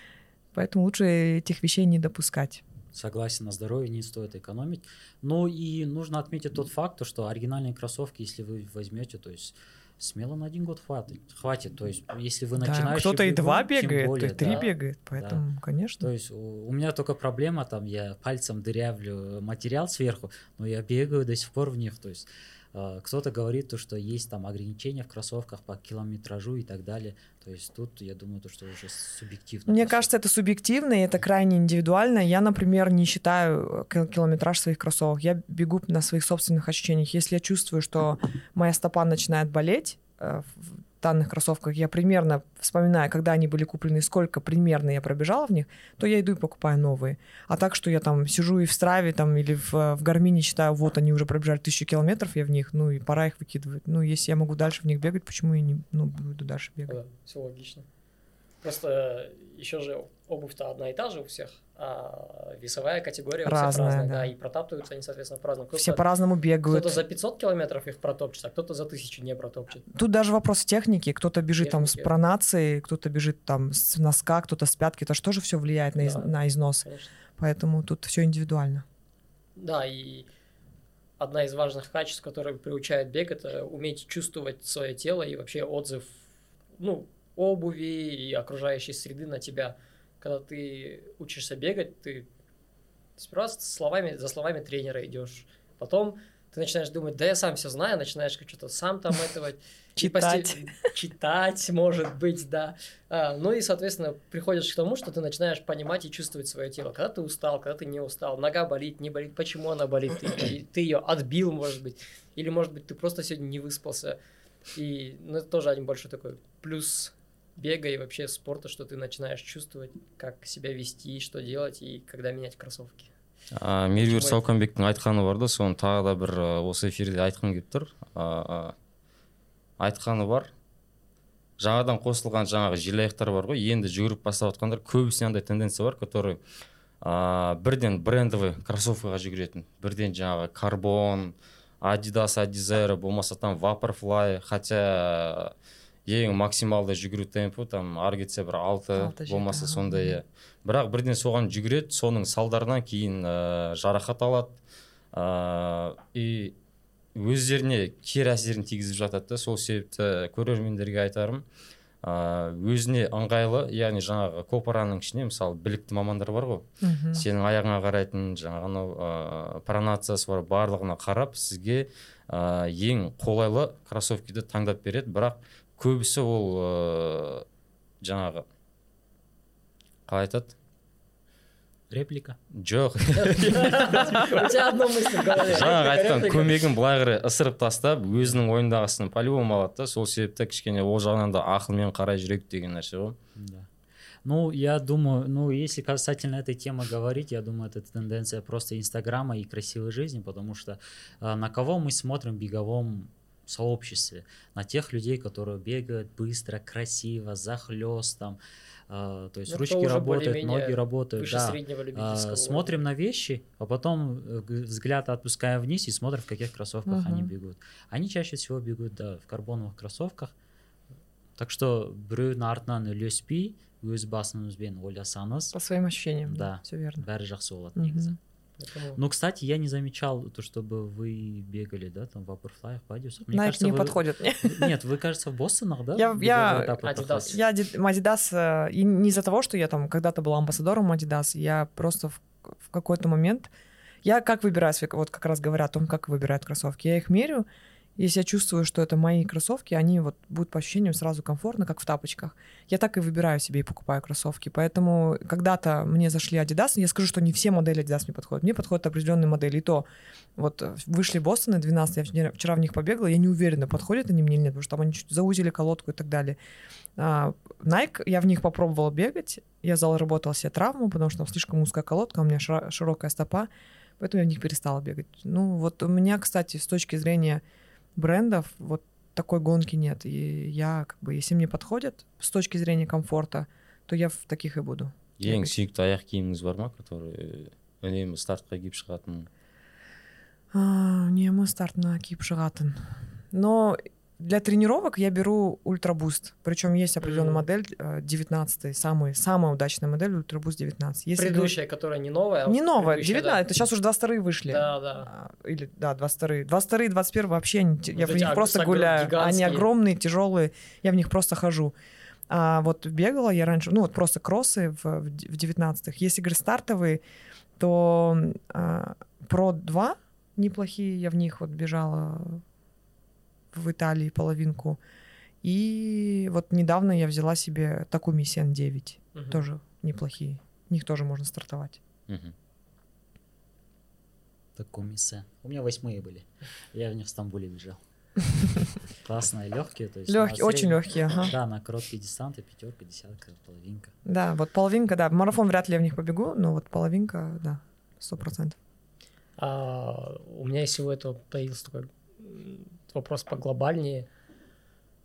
Поэтому лучше этих вещей не допускать. Согласен, на здоровье не стоит экономить. Ну и нужно отметить тот факт, то, что оригинальные кроссовки, если вы возьмете, то есть смело на один год хватит. хватит. То есть если вы Да, начинающий кто-то и два бегает, более, и три да. бегает. Поэтому, конечно. То есть у, у меня только проблема, там я пальцем дырявлю материал сверху, но я бегаю до сих пор в них. То есть кто-то говорит то, что есть там ограничения в кроссовках по километражу и так далее. То есть тут я думаю, то, что уже субъективно. Мне просто. кажется, это субъективно, и это крайне индивидуально. Я, например, не считаю э, кил- километраж своих кроссовок. Я бегу на своих собственных ощущениях. Если я чувствую, что моя стопа начинает болеть э, данных кроссовках, я примерно вспоминаю, когда они были куплены, сколько примерно я пробежала в них, то я иду и покупаю новые. А так, что я там сижу и в Страве там, или в, э, в Гармине считаю, вот они уже пробежали тысячу километров, я в них, ну и пора их выкидывать. Ну, если я могу дальше в них бегать, почему я не ну, буду дальше бегать? Да, все логично. Просто еще же обувь-то одна и та же у всех, а весовая категория у всех Разная, разная, да. да. и протаптываются они, соответственно, по-разному. Кто-то, Все по-разному бегают. кто-то за 500 километров их протопчет, а кто-то за тысячу не протопчет. Тут даже вопрос техники. Кто-то бежит там с Техники. пронацией, кто-то бежит там с носка, кто-то с пятки. Это же тоже все влияет на, из- Да. на износ. Конечно. Поэтому тут все индивидуально. Да, и одна из важных качеств, которые приучает бег, это уметь чувствовать свое тело и вообще отзыв, ну, обуви и окружающей среды на тебя. Когда ты учишься бегать, ты сперва словами, за словами тренера идешь, потом ты начинаешь думать, да я сам все знаю, начинаешь что-то сам там этого Читать. читать, может быть, да. А, ну и, соответственно, приходишь к тому, что ты начинаешь понимать и чувствовать свое тело. Когда ты устал, когда ты не устал, нога болит, не болит, почему она болит, ты, ты ее отбил, может быть, или, может быть, ты просто сегодня не выспался. И ну, это тоже один большой такой плюс бега и вообще спорта, что ты начинаешь чувствовать, как себя вести, что делать и когда менять кроссовки. а, меруерт сауканбектің айтқаны бар да соны тағы да бір осы эфирде айтқым келіп тұр. Айтқаны бар. Жаңадан қосылған жаңағы желаяқтар бар ғой. Енді жүгіріп бастап жатқандар көбісіне андай тенденция бар который а, бірден брендовый кроссовкаға жүгіретін. Бірден жаңағы карбон адидас адизайро болмаса там вапорфлай хотя ең максималды жүгіру темпі там ары кетсе бір алты болмаса сондай иә. Бірақ бірден соған жүгіреді соның салдарынан кейін ә, жарақат алады. Ә, и өздеріне кері әсерін тигізіп жатады да. Сол себепті көрермендерге айтарым ә, өзіне ыңғайлы яғни жаңағы копараның ішіне мысалы білікті мамандар бар ғой. Сенің аяғыңа қарайтын жаңағы анау ыыы пронациясы бар барлығына қарап сізге ә, ең қолайлы кроссовкиді таңдап береді. Бірақ көбісі ол ыыы жаңағы қалай айтады? Реплика. Жоқ. У тебя одна мысль в голове. жаңағы айтқан көмегін былай қарай ысырып тастап өзінің ойындағысын по любому алады да. Сол себепті кішкене ол жағынан да ақылмен қарай жүрейік деген нәрсе ғой. Да. Ну, я думаю, ну, если касательно этой темы говорить, я думаю, это тенденция просто Инстаграма и красивой жизни, потому что а, на кого мы смотрим в беговом сообществе? На тех людей, которые бегают быстро, красиво, захлестом, а, то есть Ну, кто ручки уже работают, более-менее ноги работают, Выше да. среднего А, любительского. смотрим на вещи, а потом э, г- взгляд отпускаем вниз и смотрим, в каких кроссовках они Мгм. бегут. Они чаще всего бегут, да, в карбоновых кроссовках. Так что біреудің артынан ілеспей өз басыңызбен ойласаңыз По своим ощущениям. Да. Все верно. бәрі жақсы болады Мгм. негізі Поэтому- ну кстати я не замечал то чтобы вы бегали да там в ваперфлаях падиусах Мне Найк кажется, не вы- подходит мне. нет вы кажется в Бостонах да Я- в я- Adidas. Я Adidas, э, и не из-за того, что я там когда-то была амбассадором Adidas, я просто в, в какой-то момент, я как выбираю вот как раз говоря о том, как выбирают кроссовки, я их мерю, если я чувствую, что это мои кроссовки, они вот будут по ощущениям сразу комфортно, как в тапочках. Я так и выбираю себе и покупаю кроссовки. Поэтому когда-то мне зашли Adidas, я скажу, что не все модели Adidas мне подходят. Мне подходят определенные модели. И то вот вышли Бостоны 12, я вчера- в них побегала, я не уверена, подходят они мне или нет, потому что там они чуть заузили колодку и так далее. А, Nike, я в них попробовала бегать, я заработала себе травму, потому что там слишком узкая колодка, у меня широкая стопа, поэтому я в них перестала бегать. Ну вот у меня, кстати, с точки зрения брендов, вот такой гонки нет. И я, как бы, если мне подходят с точки зрения комфорта, то я в таких и буду. ең сүйікті аяқ киіміңіз бар ма который үнемі стартқа киіп шығатын А, не стартына киіп шығатын. Но для тренировок я беру ультрабуст. Причем есть определенная Мгм. модель, э, 19 самый, самая удачная модель ультрабуст 19. Если Предыдущая, которая не новая. а Не новая, предыдущая, 19, да. это сейчас уже 22 вышли. Да, да. А, Или, да, 22. 22 и 21 вообще, не те- я Вот в них просто гуляю. Они гигантские. огромные, тяжелые, я в них просто хожу. А вот бегала я раньше, ну вот просто кроссы в, в д- в 19-х. Если говорить стартовые, то а, Pro 2 неплохие, я в них вот бежала в Италии половинку. И вот недавно я взяла себе Такуми Сен 9, Мгм. тоже неплохие. В них тоже можно стартовать. Мгм. Такуми Сен. У меня восьмые были. Я в них в Стамбуле бежал. Классные, легкие. То есть Легкие, очень легкие, ага. Да, на короткие дистанты, пятерка, десятка, половинка. Да, вот половинка, да. Марафон вряд ли я в них побегу, но вот половинка, да, сто процентов. А, у меня из всего этого появился такой вопрос поглобальнее.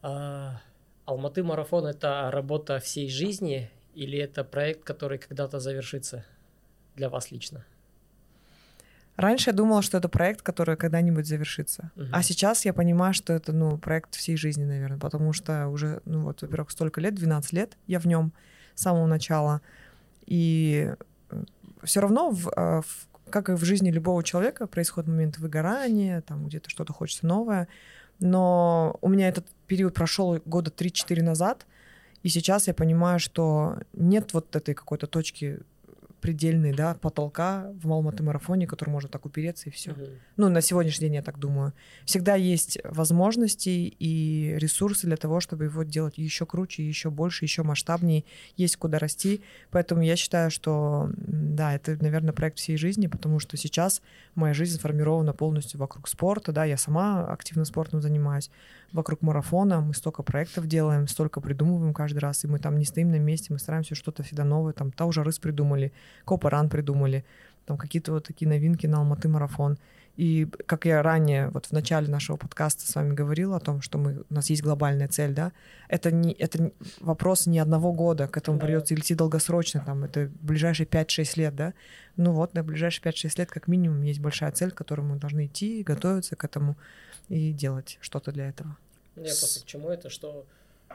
А, Алматы марафон это работа всей жизни или это проект, который когда-то завершится для вас лично? Раньше я думала, что это проект, который когда-нибудь завершится. Мгм. А сейчас я понимаю, что это, ну, проект всей жизни, наверное, потому что уже, ну, вот, во-первых, столько лет, 12 лет я в нем с самого начала. И все равно, в, э, в- как и в жизни любого человека, происходит момент выгорания, там где-то что-то хочется новое. Но у меня этот период прошел года 3-4 назад, и сейчас я понимаю, что нет вот этой какой-то точки предельной, да, потолка в Алматы марафоне, который можно так упереться и все. Мгм. Ну, на сегодняшний день я так думаю. Всегда есть возможности и ресурсы для того, чтобы его делать еще круче, еще больше, еще масштабнее. Есть куда расти. Поэтому я считаю, что да, это, наверное, проект всей жизни, потому что сейчас моя жизнь сформирована полностью вокруг спорта. Да, я сама активно спортом занимаюсь. Вокруг марафона мы столько проектов делаем, столько придумываем каждый раз, и мы там не стоим на месте, мы стараемся что-то всегда новое. Там Тау Жарыс придумали, Копаран придумали, там какие-то вот такие новинки на Алматы марафон. И как я ранее, вот в начале нашего подкаста с вами говорила о том, что мы, у нас есть глобальная цель, да, это, не, это вопрос не одного года, к этому придется идти долгосрочно, там, это ближайшие 5-6 лет, да. Ну вот, на ближайшие 5-6 лет как минимум есть большая цель, к которой мы должны идти, готовиться к этому и делать что-то для этого. Я просто к чему это, что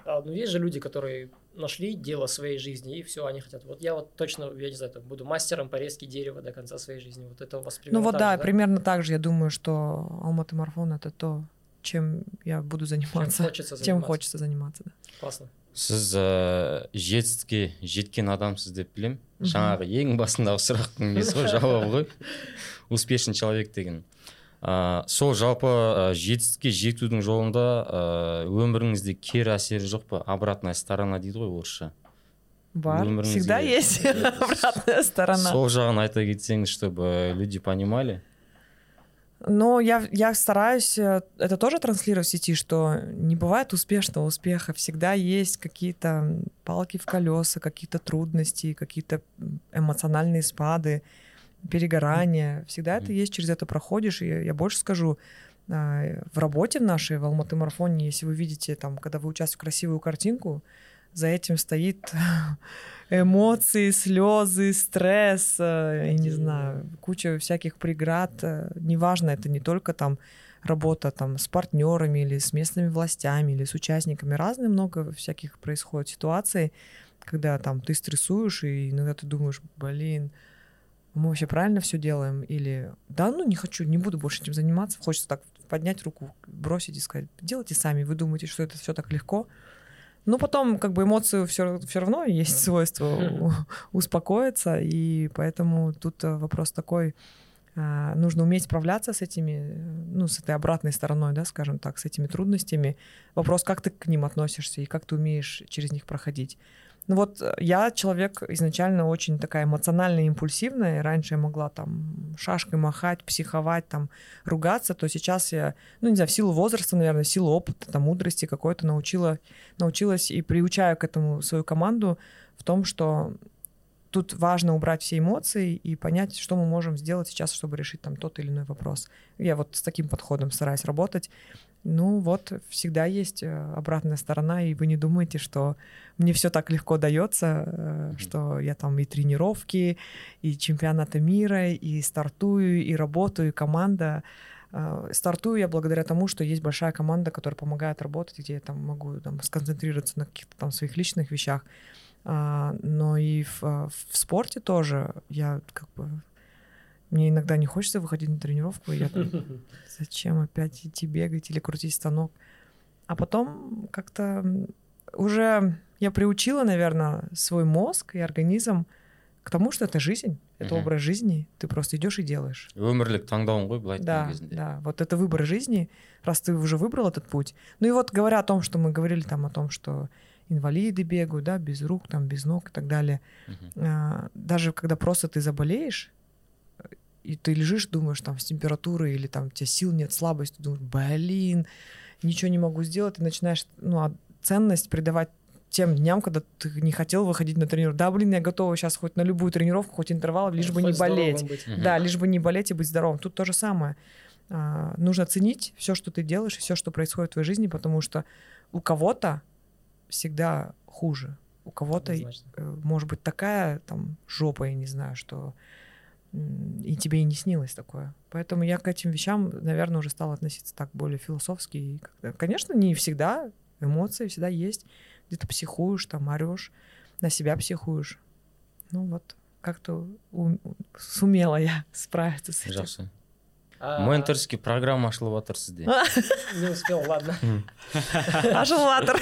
а, ну, есть же люди, которые нашли дело своей жизни, и все, они хотят. Вот я вот точно, я не знаю, там, буду мастером по резке дерева до конца своей жизни. Вот это у вас Ну примерно вот так да, же, примерно так же, я думаю, что Алматы марафон это то, чем я буду Чем заниматься, хочется чем заниматься. хочется заниматься. Да. Классно. сіз ә, жетістікке жеткен адамсыз деп білем Мгм. жаңағы ең басындағы сұрақтың несі ғой жауабы ғой успешный человек деген ә, сол жалпы ә, жетістікке жетудің жолында ә, өміріңізде кері әсері жоқ па обратная сторона дейді ғой орысша Бар. Өміріңізге- Всегда есть обратная сторона. сол жағын айта кетсеңіз чтобы люди понимали Но я, я стараюсь э, это тоже транслировать в сети, что не бывает успешного успеха. Всегда есть какие-то палки в колеса, какие-то трудности, какие-то эмоциональные спады, перегорания. Всегда это есть, через это проходишь. И я больше скажу, а, в работе в нашей, в Алматы марафоне, если вы видите, там, когда вы участвуете в красивую картинку, за этим стоит эмоции, слезы, стресс, э, я не знаю, куча всяких преград. э, Неважно, это не только там работа там с партнерами или с местными властями или с участниками. Разные много всяких происходит ситуаций, когда там ты стрессуешь и иногда ты думаешь, блин, мы вообще правильно все делаем? Или да, ну не хочу, не буду больше этим заниматься. Хочется так поднять руку, бросить и сказать, делайте сами. Вы думаете, что это все так легко? Но потом, как бы, эмоции все, все равно есть свойство успокоиться, и поэтому тут э, вопрос такой, а, нужно уметь справляться с этими, ну, с этой обратной стороной, да, скажем так, с этими трудностями. Вопрос, как ты к ним относишься и как ты умеешь через них проходить. Ну вот э, я человек изначально очень такая эмоционально импульсивная. Раньше я могла там шашкой махать, психовать, там ругаться, то сейчас я, ну не знаю, в силу возраста, наверное, в силу опыта, там, мудрости какой-то научила, научилась и приучаю к этому свою команду в том, что тут важно убрать все эмоции и понять, что мы можем сделать сейчас, чтобы решить там тот или иной вопрос. Я вот с таким подходом стараюсь работать. Ну вот, всегда есть э, обратная сторона, и вы не думаете, что мне все так легко дается, э, что я там и тренировки, и чемпионаты мира, и стартую, и работаю, и команда. Э, Стартую я благодаря тому, что есть большая команда, которая помогает работать, где я там могу там, сконцентрироваться на каких-то там своих личных вещах. А, но и в, а, в спорте тоже я как бы мне иногда не хочется выходить на тренировку, и я там, зачем опять идти бегать или крутить станок. А потом как-то м, уже я приучила, наверное, свой мозг и организм к тому, что это жизнь, это Мгм. образ жизни. Ты просто идешь и делаешь. өмірлік таңдауың ғой былай Да, айтқан кезінде да, вот это выбор жизни, раз ты уже выбрал этот путь. Ну и вот говоря о том, что мы говорили там о том, что инвалиды бегают, да, без рук, там, без ног и так далее. Мгм. А, даже когда просто ты заболеешь, и ты лежишь, думаешь, там, с температурой или там у тебя сил нет, слабость, ты думаешь, блин, ничего не могу сделать, ты начинаешь, ну, а ценность придавать тем дням, когда ты не хотел выходить на тренировку. Да, блин, я готова сейчас хоть на любую тренировку, хоть интервал, лишь бы не Хоть болеть. быть. Мгм. Да, лишь бы не болеть и быть здоровым. Тут то же самое. А, нужно ценить все, что ты делаешь, и все, что происходит в твоей жизни, потому что у кого-то всегда хуже. У кого-то, э, может быть, такая там жопа, я не знаю, что и тебе и не снилось такое. Поэтому я к этим вещам, наверное, уже стала относиться так более философски. И Конечно, не всегда эмоции всегда есть. Где-то психуешь, там орешь, на себя психуешь. Ну вот, как-то ум- сумела я справиться с этим. жақсы менторский программа ашылып жатыр сізде Не успел, ладно. Ажулатор.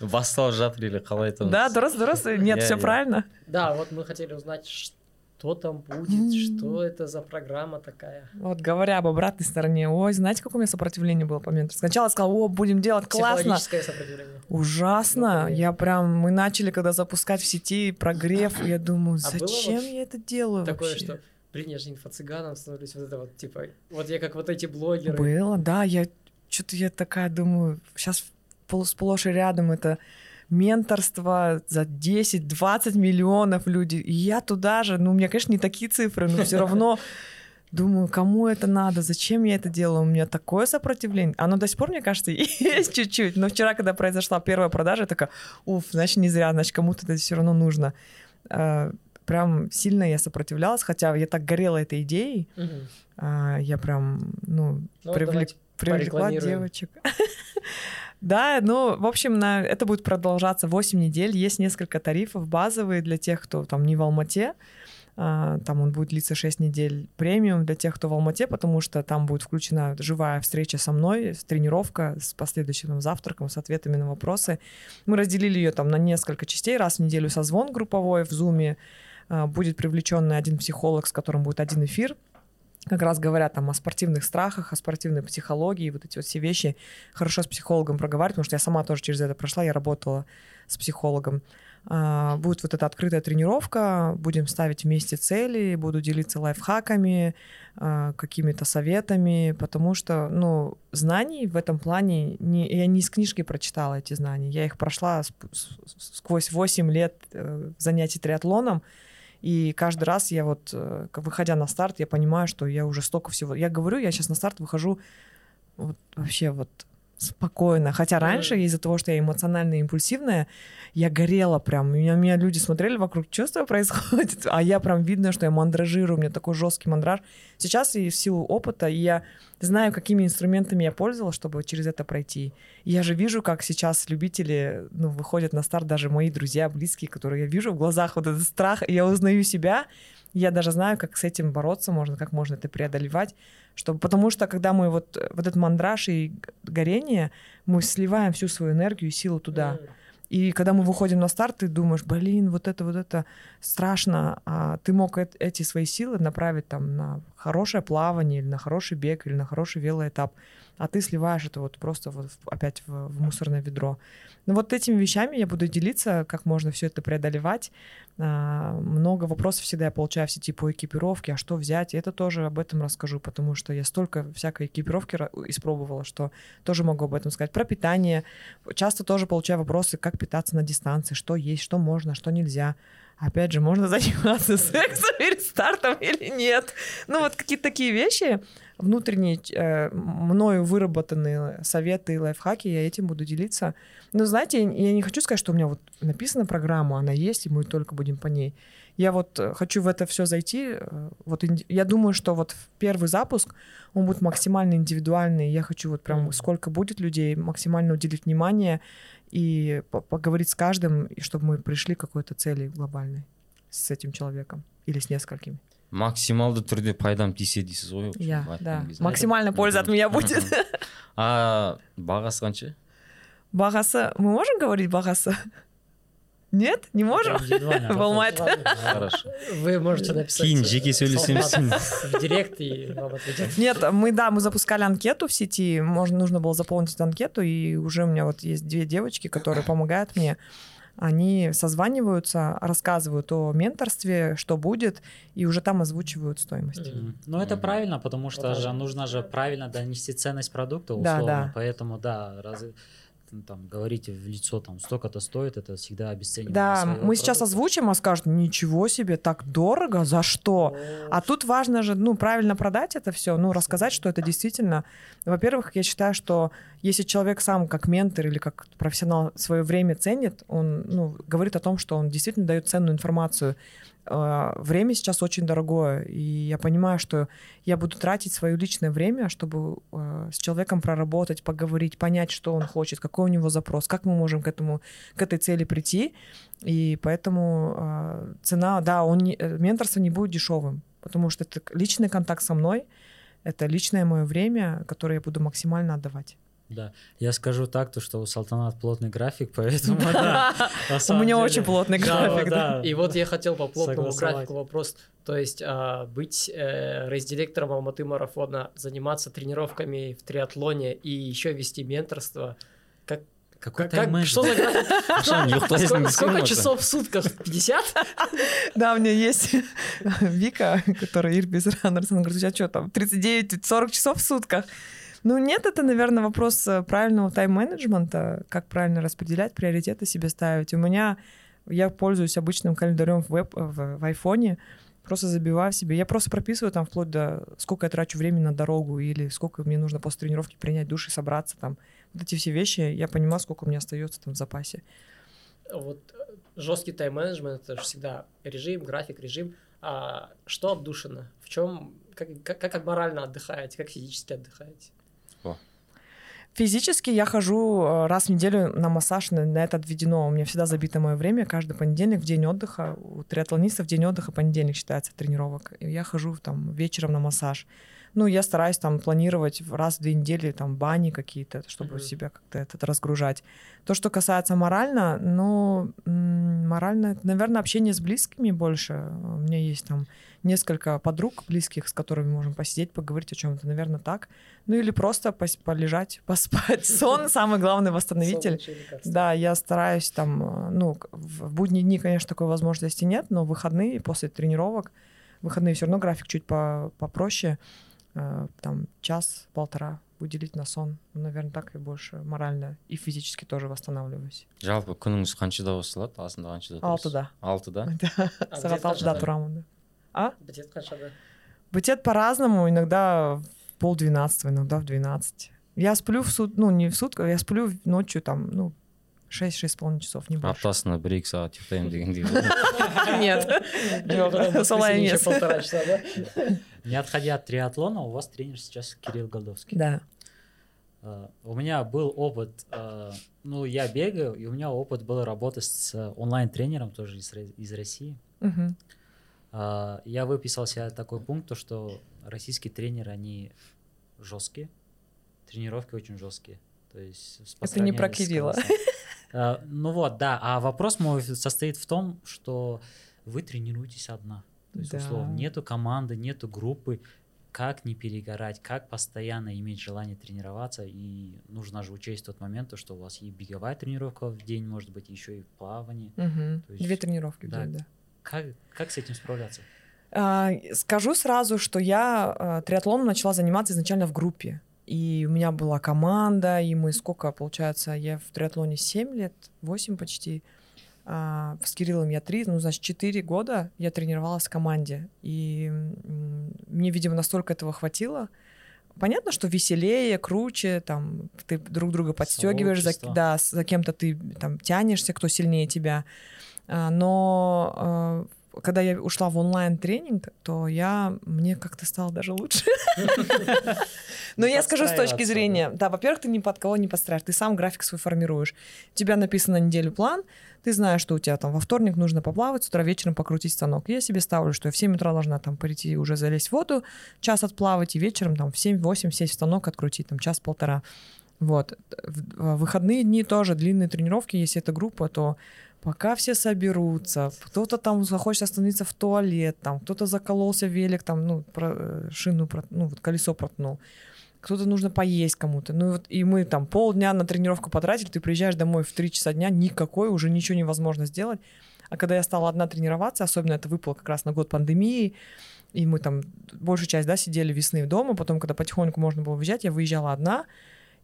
басталып жатыр или қалай айтамыз Да, дұрыс, дұрыс. Нет, все правильно. Да, вот мы хотели узнать, что там будет, что это за программа такая. Вот говоря об обратной стороне, ой, знаете, какое у меня сопротивление было по ментору? Сначала сказал, о, будем делать, классно. Сопротивление. Ужасно. Ну, Я прям, мы начали, когда запускать в сети прогрев, я думаю, А зачем я это делаю Такое, вообще? что блин, я же инфо-цыганом становлюсь, вот это вот, типа, вот я как вот эти блогеры. Было, да, я что-то я такая думаю, сейчас сплошь и рядом это менторство за 10-20 миллионов люди. И я туда же, ну, у меня, конечно, не такие цифры, но все равно думаю, кому это надо, зачем я это делаю, у меня такое сопротивление. Оно до сих пор, мне кажется, есть чуть-чуть. Но вчера, когда произошла первая продажа, я такая, уф, значит, не зря, значит, кому-то это все равно нужно. Прям сильно я сопротивлялась, хотя я так горела этой идеей, Мгм. а, я прям, ну, Ну, привлек- привлекла девочек. Да, ну, в общем, на, это будет продолжаться 8 недель. Есть несколько тарифов базовые для тех, кто там не в Алмате. А, Там он будет длиться 6 недель премиум для тех, кто в Алмате, потому что там будет включена живая встреча со мной, тренировка с последующим завтраком, с ответами на вопросы. Мы разделили ее там на несколько частей. Раз в неделю созвон групповой в Зуме. А, Будет привлеченный один психолог, с которым будет один эфир. Как раз говорят там о спортивных страхах, о спортивной психологии, вот эти вот все вещи. Хорошо с психологом проговаривать, потому что я сама тоже через это прошла, я работала с психологом. А, будет вот эта открытая тренировка, будем ставить вместе цели, буду делиться лайфхаками, а, какими-то советами, потому что, ну, знаний в этом плане, не, я не из книжки прочитала эти знания, я их прошла сквозь 8 лет э, занятий триатлоном, и каждый раз я вот, э, выходя на старт, я понимаю, что я уже столько всего... Я говорю, я сейчас на старт выхожу вот вообще вот спокойно. Хотя раньше, из-за того, что я эмоционально импульсивная, я горела прям. Меня, меня люди смотрели вокруг, что происходит? А я прям видно, что я мандражирую, у меня такой жесткий мандраж. Сейчас и в силу опыта, и я знаю, какими инструментами я пользовалась, чтобы через это пройти. И я же вижу, как сейчас любители ну, выходят на старт, даже мои друзья, близкие, которые я вижу в глазах вот этот страх, и я узнаю себя, я даже знаю, как с этим бороться можно, как можно это преодолевать. Чтобы, потому что когда мы вот, вот этот мандраж и горение, мы сливаем всю свою энергию и силу туда. И когда мы выходим на старт, ты думаешь, блин, вот это, вот это страшно. А ты мог эти свои силы направить там на хорошее плавание, или на хороший бег, или на хороший велоэтап. А ты сливаешь это вот просто вот опять в, в мусорное ведро. Ну вот этими вещами я буду делиться, как можно все это преодолевать. А, много вопросов всегда я получаю в сети по экипировке, а что взять, и это тоже об этом расскажу, потому что я столько всякой экипировки испробовала, что тоже могу об этом сказать. Про питание. Часто тоже получаю вопросы, как питаться на дистанции, что есть, что можно, что нельзя опять же, можно заниматься сексом перед стартом или нет. Ну, вот какие-то такие вещи, внутренние, э, мною выработанные советы и лайфхаки, я этим буду делиться. Но, знаете, я не хочу сказать, что у меня вот написана программа, она есть, и мы только будем по ней. Я вот э, хочу в это все зайти. Э, вот я думаю, что вот первый запуск, он будет максимально индивидуальный. Я хочу вот прям сколько будет людей, максимально уделить внимание и поговорить с каждым, и чтобы мы пришли к какой-то цели глобальной с этим человеком или с несколькими. Максималды түрде пайдам тисе дейсіз ғой иә да максимально польза от меня будет а бағасы қанша бағасы мы можем говорить бағасы нет, не можем? В Алматы. Хорошо. Вы можете написать Кейін жеке сөйлесеміз. в директ и вам ответят. Нет, мы, да, мы запускали анкету в сети, можно, нужно было заполнить эту анкету, и уже у меня вот есть две девочки, которые помогают мне. Они созваниваются, рассказывают о менторстве, что будет, и уже там озвучивают стоимость. Mm-hmm. Ну, это mm-hmm. правильно, потому что вот же нужно же правильно донести ценность продукта, условно. Да, да. Поэтому, да, раз там, говорите в лицо, там, столько-то стоит, это всегда обесценивание. Да, мы продукта. сейчас озвучим, а скажут, ничего себе, так дорого, за что? А тут важно же, ну, правильно продать это все, ну, рассказать, что это действительно... Во-первых, я считаю, что если человек сам как ментор или как профессионал свое время ценит, он, ну, говорит о том, что он действительно дает ценную информацию, время сейчас очень дорогое, и я понимаю, что я буду тратить свое личное время, чтобы а, с человеком проработать, поговорить, понять, что он хочет, какой у него запрос, как мы можем к этому, к этой цели прийти, и поэтому а, цена, да, он не, э, менторство не будет дешевым, потому что это личный контакт со мной, это личное мое время, которое я буду максимально отдавать. Да, я скажу так, то что у Салтанат плотный график, поэтому да. У меня очень плотный график, да. И вот я хотел по плотному графику вопрос, то есть а, быть э, рейс-директором Алматы марафона, заниматься тренировками в триатлоне и еще вести менторство, как какой как, как, что за график? Сколько часов в сутках? 50? Да, у меня есть Вика, которая Ирбис Раннерс, она говорит, у тебя что там, 39-40 часов в сутках? Ну нет, это, наверное, вопрос э, правильного тайм-менеджмента, как правильно распределять, приоритеты себе ставить. У меня, я пользуюсь обычным календарем в, веб, в, в айфоне, просто забиваю себе. Я просто прописываю там вплоть до сколько я трачу времени на дорогу или сколько мне нужно после тренировки принять душ и собраться там. Вот эти все вещи, я понимаю, сколько у меня остается там в запасе. Вот э, жесткий тайм-менеджмент это же всегда режим, график, режим. А что отдушено? В чем, как, как, как морально отдыхаете, как физически отдыхаете? Физически я хожу э, раз в неделю на массаж, на, на это отведено. У меня всегда забито мое время, каждый понедельник в день отдыха. У триатлонистов день отдыха понедельник считается тренировок. И я хожу там вечером на массаж. Ну, я стараюсь там планировать раз в две недели там бани какие-то, чтобы Мгм. себя как-то этот разгружать. То, что касается морально, ну, морально, наверное, общение с близкими больше. У меня есть там несколько подруг близких, с которыми можем посидеть, поговорить о чем-то, наверное, так. Ну или просто пос- полежать, поспать. Сон самый главный восстановитель. Да, я стараюсь там, э, ну, в будние дни, конечно, такой возможности нет, но выходные после тренировок, выходные все равно график чуть по- попроще, там час-полтора уделить на сон. Ну, наверное, так и больше морально и физически тоже восстанавливаюсь. жалпы күніңіз қаншада басталады асында қаншада тұрасыз Алтыда. алтыда Да, А сағат где-то алтыда же- тұрамын, да. А? Бітет қаншада? Бытет по-разному, иногда в полдвенадцатого, иногда в 12. Я сплю в сут, ну, не в сутках, я сплю ночью там, ну, 6-6,5 часов, не больше. аптасына бір екі сағат ұйықтаймын дегендей ғой. Нет, Потом солай воскресенье емес. полтора часа, да? Не отходя от триатлона, у вас тренер сейчас Кирилл Голдовский. Да. Э, У меня был опыт, э, ну, я бегаю, и у меня опыт был работы с онлайн-тренером тоже из, Ро- из России. А, Я выписал себе такой пункт, то, что российские тренеры, они жесткие, тренировки очень жесткие. То есть Это не про Кирилла. А, Ну вот, да. А вопрос мой состоит в том, что вы тренируетесь одна. То есть, Да. условно, нету команды, нету группы. Как не перегорать, как постоянно иметь желание тренироваться. И нужно же учесть тот момент, то, что у вас и беговая тренировка в день, может быть, еще и плавание. То есть- Две тренировки в да. день, да. Как, как с этим справляться? А, Скажу сразу, что я а, триатлоном начала заниматься изначально в группе. И у меня была команда, и мы сколько, получается, я в триатлоне 7 лет, 8 почти. А, с Кириллом я 3, ну, значит, 4 года я тренировалась в команде. И мне, видимо, настолько этого хватило. Понятно, что веселее, круче, там, ты друг друга подстегиваешь, за, да, за кем-то ты там тянешься, кто сильнее тебя. А, Но а, когда я ушла в онлайн-тренинг, то я, мне как-то стало даже лучше. Но я скажу с точки зрения, да, во-первых, ты ни под кого не подстраиваешь, ты сам график свой формируешь. У тебя написано на неделю план, ты знаешь, что у тебя там во вторник нужно поплавать, с утра вечером покрутить станок. Я себе ставлю, что я в 7 утра должна там прийти уже залезть в воду, час отплавать, и вечером там в 7-8 сесть в станок, открутить там час-полтора. Вот. В выходные дни тоже длинные тренировки, если это группа, то пока все соберутся, кто-то там захочет остановиться в туалет, там кто-то закололся велик, там, ну, про- э, шину, прот- ну, вот колесо проткнул, кто-то нужно поесть кому-то. Ну, вот, и мы там полдня на тренировку потратили, ты приезжаешь домой в 3 часа дня, никакой, уже ничего невозможно сделать. А когда я стала одна тренироваться, особенно это выпало как раз на год пандемии, и мы там большую часть, да, сидели весны дома, потом, когда потихоньку можно было выезжать, я выезжала одна,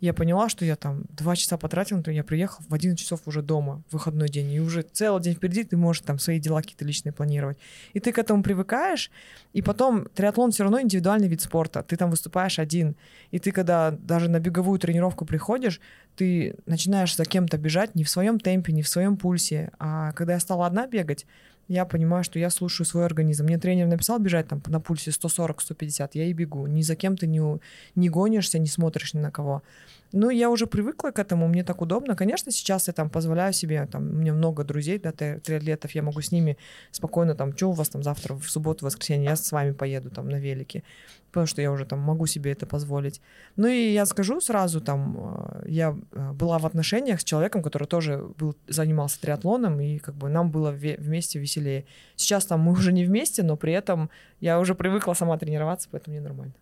я поняла, что я там два часа потратила, то я приехал в 11 часов уже дома в выходной день, и уже целый день впереди ты можешь там свои дела какие-то личные планировать. И ты к этому привыкаешь, и потом триатлон все равно индивидуальный вид спорта, ты там выступаешь один, и ты когда даже на беговую тренировку приходишь, ты начинаешь за кем-то бежать не в своем темпе, не в своем пульсе, а когда я стала одна бегать, я понимаю, что я слушаю свой организм. Мне тренер написал бежать там на пульсе 140-150, я и бегу. Ни за кем ты не, не гонишься, не смотришь ни на кого. Ну, я уже привыкла к этому, мне так удобно. Конечно, сейчас я там позволяю себе, там, у меня много друзей, да, три- триатлетов, я могу с ними спокойно, там, что у вас там завтра, в субботу, воскресенье, я с вами поеду там на велике, потому что я уже там могу себе это позволить. Ну, и я скажу сразу, там, э, я э, была в отношениях с человеком, который тоже был, занимался триатлоном, и как бы нам было вместе веселее. Сейчас там мы уже не вместе, но при этом я уже привыкла сама тренироваться, поэтому мне нормально.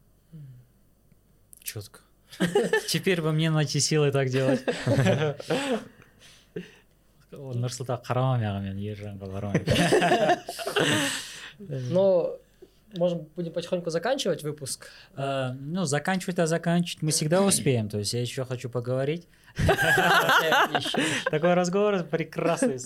Четко. Теперь бы мне найти силы так делать. нұрсұлтан қарама маған мен ержанға қарамаймын Но, можем, будем потихоньку заканчивать выпуск. Э, Ну, заканчивать-то заканчивать мы всегда успеем. То есть я еще хочу поговорить. Такой разговор прекрасный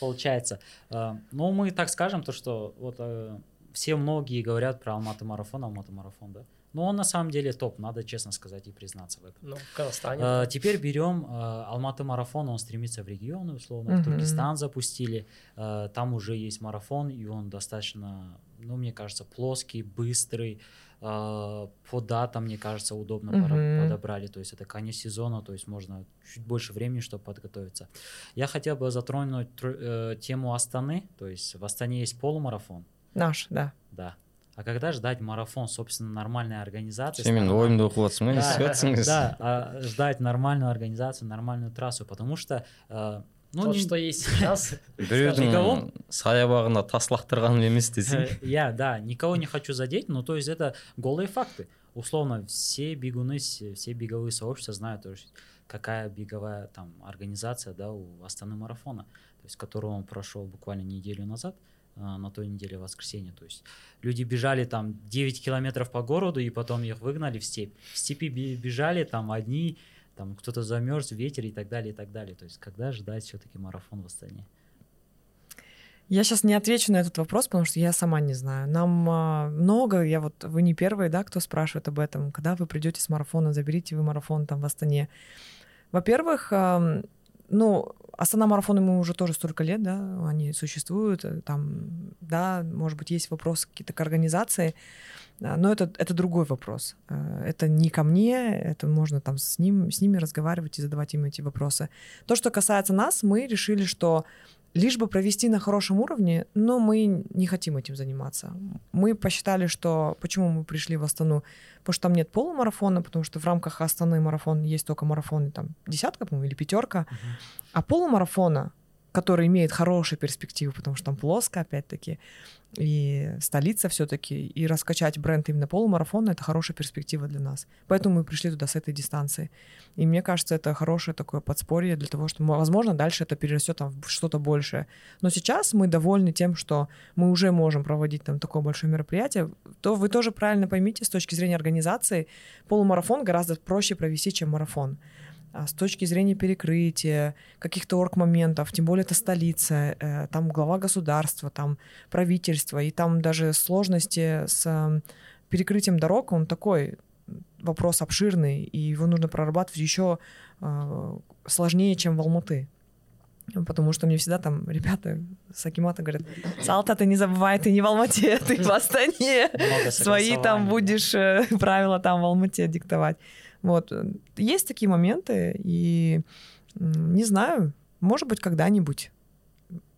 получается. Э, Ну, мы так скажем, то что вот э, все многие говорят про Алматы марафон, Алматы марафон, да? Но он на самом деле топ, надо честно сказать и признаться в этом. Ну, в Казахстане. Э, Теперь берем э, Алматы марафон, он стремится в регионы, условно, в. Туркестан запустили, э, там уже есть марафон, и он достаточно, ну, мне кажется, плоский, быстрый, э, по датам, мне кажется, удобно Мгм. подобрали, то есть это конец сезона, то есть можно чуть больше времени, чтобы подготовиться. Я хотел бы затронуть тр- э, тему Астаны, то есть в Астане есть полумарафон, Наш, да. да А когда ждать марафон, собственно, нормальной организации? сен менің ойымды оқып жатрсың ба не істеп жатрсың Да, а, ждать нормальную организацию, нормальную трассу, потому что э, ну, Вот не- что есть сейчас. біреудің Никого? саябағына тас лақтырғаным емес десең Э, Я, да, никого не хочу задеть, но то есть это голые факты. Условно, все бегуны, с- все беговые сообщества знают, то есть, какая беговая там организация, да, у Астаны марафона, то есть, которую он прошел буквально неделю назад, а, на той неделе воскресенье. То есть люди бежали там 9 километров по городу, и потом их выгнали в степь. В степи бе- бежали там одни, там кто-то замерз, ветер и так далее, и так далее. То есть когда ждать все-таки марафон в Астане? Я сейчас не отвечу на этот вопрос, потому что я сама не знаю. Нам а, много, я вот вы не первые, да, кто спрашивает об этом. Когда вы придете с марафона, заберите вы марафон там в Астане. Во-первых, ну, Астана марафоны мы уже тоже столько лет, да, они существуют, э, там, да, может быть, есть вопросы какие-то к организации, а, но это, это другой вопрос. Э, Это не ко мне, это можно там с, ним, с ними разговаривать и задавать им эти вопросы. То, что касается нас, мы решили, что лишь бы провести на хорошем уровне, но мы не хотим этим заниматься. Мы посчитали, что почему мы пришли в Астану, потому что там нет полумарафона, потому что в рамках Астаны марафон есть только марафоны там десятка, по-моему, или пятерка, а полумарафона, который имеет хорошие перспективы, потому что там плоско, опять-таки, и столица все-таки, и раскачать бренд именно полумарафона — это хорошая перспектива для нас. Поэтому мы пришли туда с этой дистанции. И мне кажется, это хорошее такое подспорье для того, что, возможно, дальше это перерастет там в что-то большее. Но сейчас мы довольны тем, что мы уже можем проводить там такое большое мероприятие. То вы тоже правильно поймите, с точки зрения организации, полумарафон гораздо проще провести, чем марафон. А с точки зрения перекрытия, каких-то орг-моментов, тем более это столица, э, там глава государства, там правительство, и там даже сложности с перекрытием дорог, он такой вопрос обширный, и его нужно прорабатывать еще э, сложнее, чем в Алматы. Потому что мне всегда там ребята с Акимата говорят, Салта, ты не забывай, ты не в Алмате, ты в Астане. Свои там будешь э, правила там в Алмате диктовать. Вот. Есть такие моменты, и не знаю, может быть, когда-нибудь.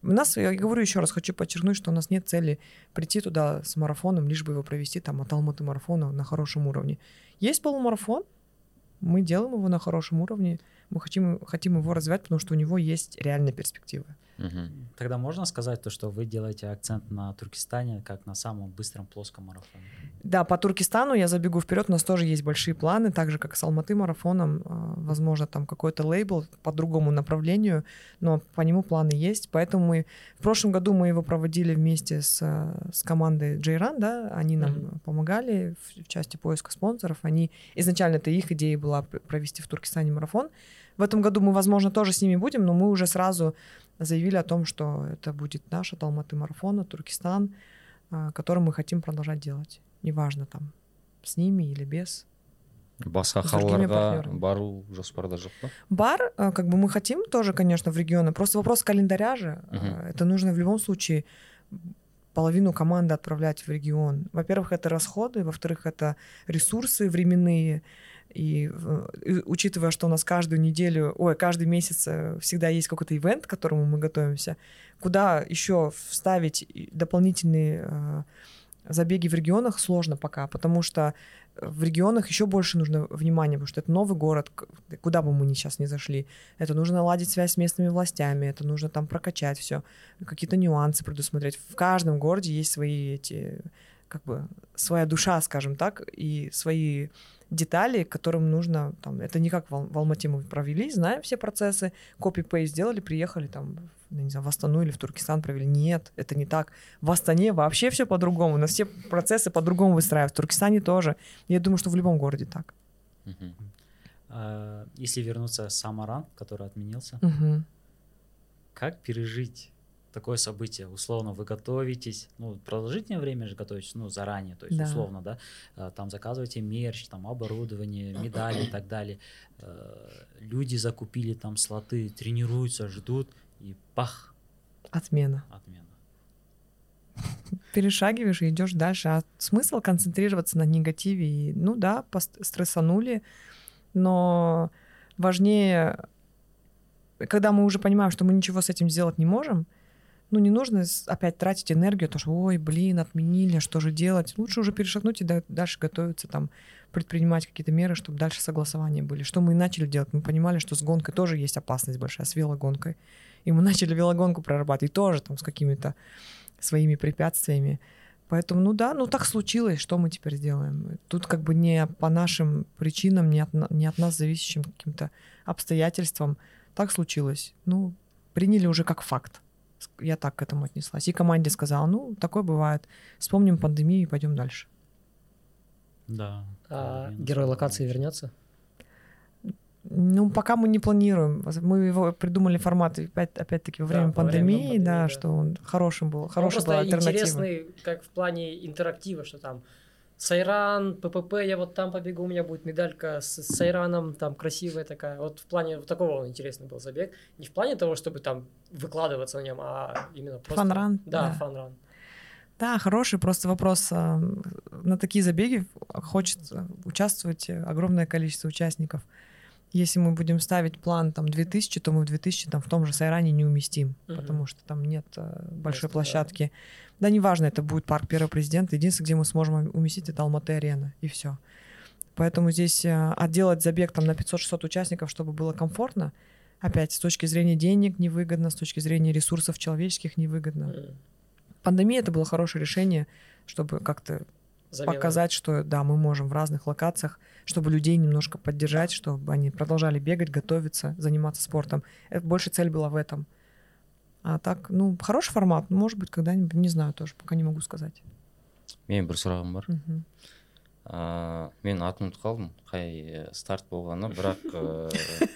У нас, я говорю еще раз, хочу подчеркнуть, что у нас нет цели прийти туда с марафоном, лишь бы его провести там от Алматы марафона на хорошем уровне. Есть полумарафон, мы делаем его на хорошем уровне, мы хотим, хотим его развивать, потому что у него есть реальные перспективы. Мгм. Тогда можно сказать то, что вы делаете акцент на Туркестане как на самом быстром плоском марафоне? Да, по Туркестану я забегу вперед, у нас тоже есть большие планы, так же как с Алматы марафоном, а, возможно, там какой-то лейбл по другому направлению, но по нему планы есть, поэтому мы в прошлом году мы его проводили вместе с, с командой Джейран, да, они нам Мгм. помогали в, в части поиска спонсоров, они изначально это их идея была пр- провести в Туркестане марафон. В этом году мы, возможно, тоже с ними будем, но мы уже сразу заявили о том, что это будет наш от Алматы марафона, Туркестан, а, который мы хотим продолжать делать. Неважно там с ними или без. басқа қалаларға бару жоспарда жоқ па Бар, а, как бы мы хотим тоже, конечно, в регионы. Просто вопрос календаря же. А, Это нужно в любом случае половину команды отправлять в регион. Во-первых, это расходы, во-вторых, это ресурсы временные. И, в- и учитывая, что у нас каждую неделю, ой, каждый месяц э, всегда есть какой-то ивент, к которому мы готовимся, куда еще вставить дополнительные э, забеги в регионах сложно пока, потому что в регионах еще больше нужно внимания, потому что это новый город, куда бы мы ни сейчас не зашли. Это нужно наладить связь с местными властями, это нужно там прокачать все, какие-то нюансы предусмотреть. В каждом городе есть свои эти, как бы, своя душа, скажем так, и свои детали, которым нужно, там, это не как в, в Алмате мы провели, знаем все процессы, копи-пейст сделали, приехали там, не знаю, в Астану или в Туркестан провели. Нет, это не так. В Астане вообще все по-другому, у нас все процессы по-другому выстраивают, в Туркестане тоже. Я думаю, что в любом городе так. А, Если вернуться Самаран, который отменился, как пережить такое событие? Условно, вы готовитесь, ну, продолжительное время же готовитесь, ну, заранее, то есть, Да. условно, да, а, там заказываете мерч, там, оборудование, медали и так далее. Э, Люди закупили там слоты, тренируются, ждут, и пах, Отмена. отмена. перешагиваешь и идешь дальше. А смысл концентрироваться на негативе? И, ну да, стрессанули, но важнее, когда мы уже понимаем, что мы ничего с этим сделать не можем, ну, не нужно опять тратить энергию, то что, ой, блин, отменили, что же делать? Лучше уже перешагнуть и да- дальше готовиться там, предпринимать какие-то меры, чтобы дальше согласования были. Что мы и начали делать? Мы понимали, что с гонкой тоже есть опасность большая, с велогонкой. И мы начали велогонку прорабатывать, тоже там с какими-то своими препятствиями. Поэтому, ну да, ну так случилось, что мы теперь сделаем? Тут как бы не по нашим причинам, не от, не от нас зависящим каким-то обстоятельствам. Так случилось. Ну, приняли уже как факт. Я так к этому отнеслась. И команде сказала, ну, такое бывает. Вспомним пандемию и пойдем дальше. Да. А герой локации вернется? Ну, пока мы не планируем. Мы его придумали формат опять, опять-таки во Да, время во время пандемии, пандемии, да, да. что он хорошим был, хорошая была просто альтернатива. интересный, как в плане интерактива, что там Сайран, ППП, я вот там побегу, у меня будет медалька с Сайраном, там красивая такая. Вот в плане вот такого он интересный был забег. Не в плане того, чтобы там выкладываться на нем, а именно просто... Фан-ран, Да, да. фан-ран. Да, хороший, просто вопрос. а, На такие забеги хочет участвовать огромное количество участников. Если мы будем ставить план там 2000, то мы в 2000 там в том же Сайране не уместим, Мгм. потому что там нет а, большой да. площадки. Да, неважно, это будет парк первого президента. Единственное, где мы сможем уместить, это Алматы-арена, и все. Поэтому здесь а, отделать забег там на 500-600 участников, чтобы было комфортно, опять с точки зрения денег невыгодно, с точки зрения ресурсов человеческих невыгодно пандемия это было хорошее решение, чтобы как-то замена. показать, что да, мы можем в разных локациях, чтобы людей немножко поддержать, чтобы они продолжали бегать, готовиться, заниматься спортом. Это больше цель была в этом. А так, ну, хороший формат, может быть, когда-нибудь, не знаю тоже, пока не могу сказать. менің бір сұрағым бар ыыы мен атын ұмытып қалдым. Қай э, старт болғаны бірақ ыыы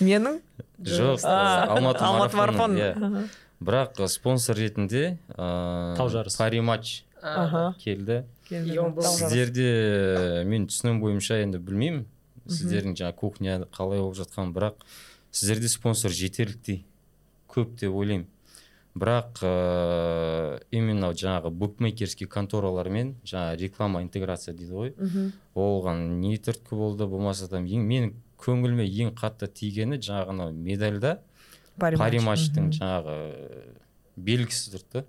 Менің? жоқ. А, алматы марафон. иә. Бірақ э, спонсор ретінде ыыы Тау жарысы. пари матч А, Ага. келді. Сіздерде э, мен түсінігім бойынша енді білмеймін. Сіздердің жаңағы кухня қалай болып жатқанын бірақ сіздерде спонсор жетерліктей. Көп деп ойлаймын бірақ ыыы именно жаңағы букмекерский конторалармен жаңағы реклама интеграция дейді ғой Мгм. оған не түрткі болды болмаса там ең менің көңіліме ең қатты тигені жаңағы анау медальда Пари матч. пари матчтың Мгм. жаңағы белгісі тұрды да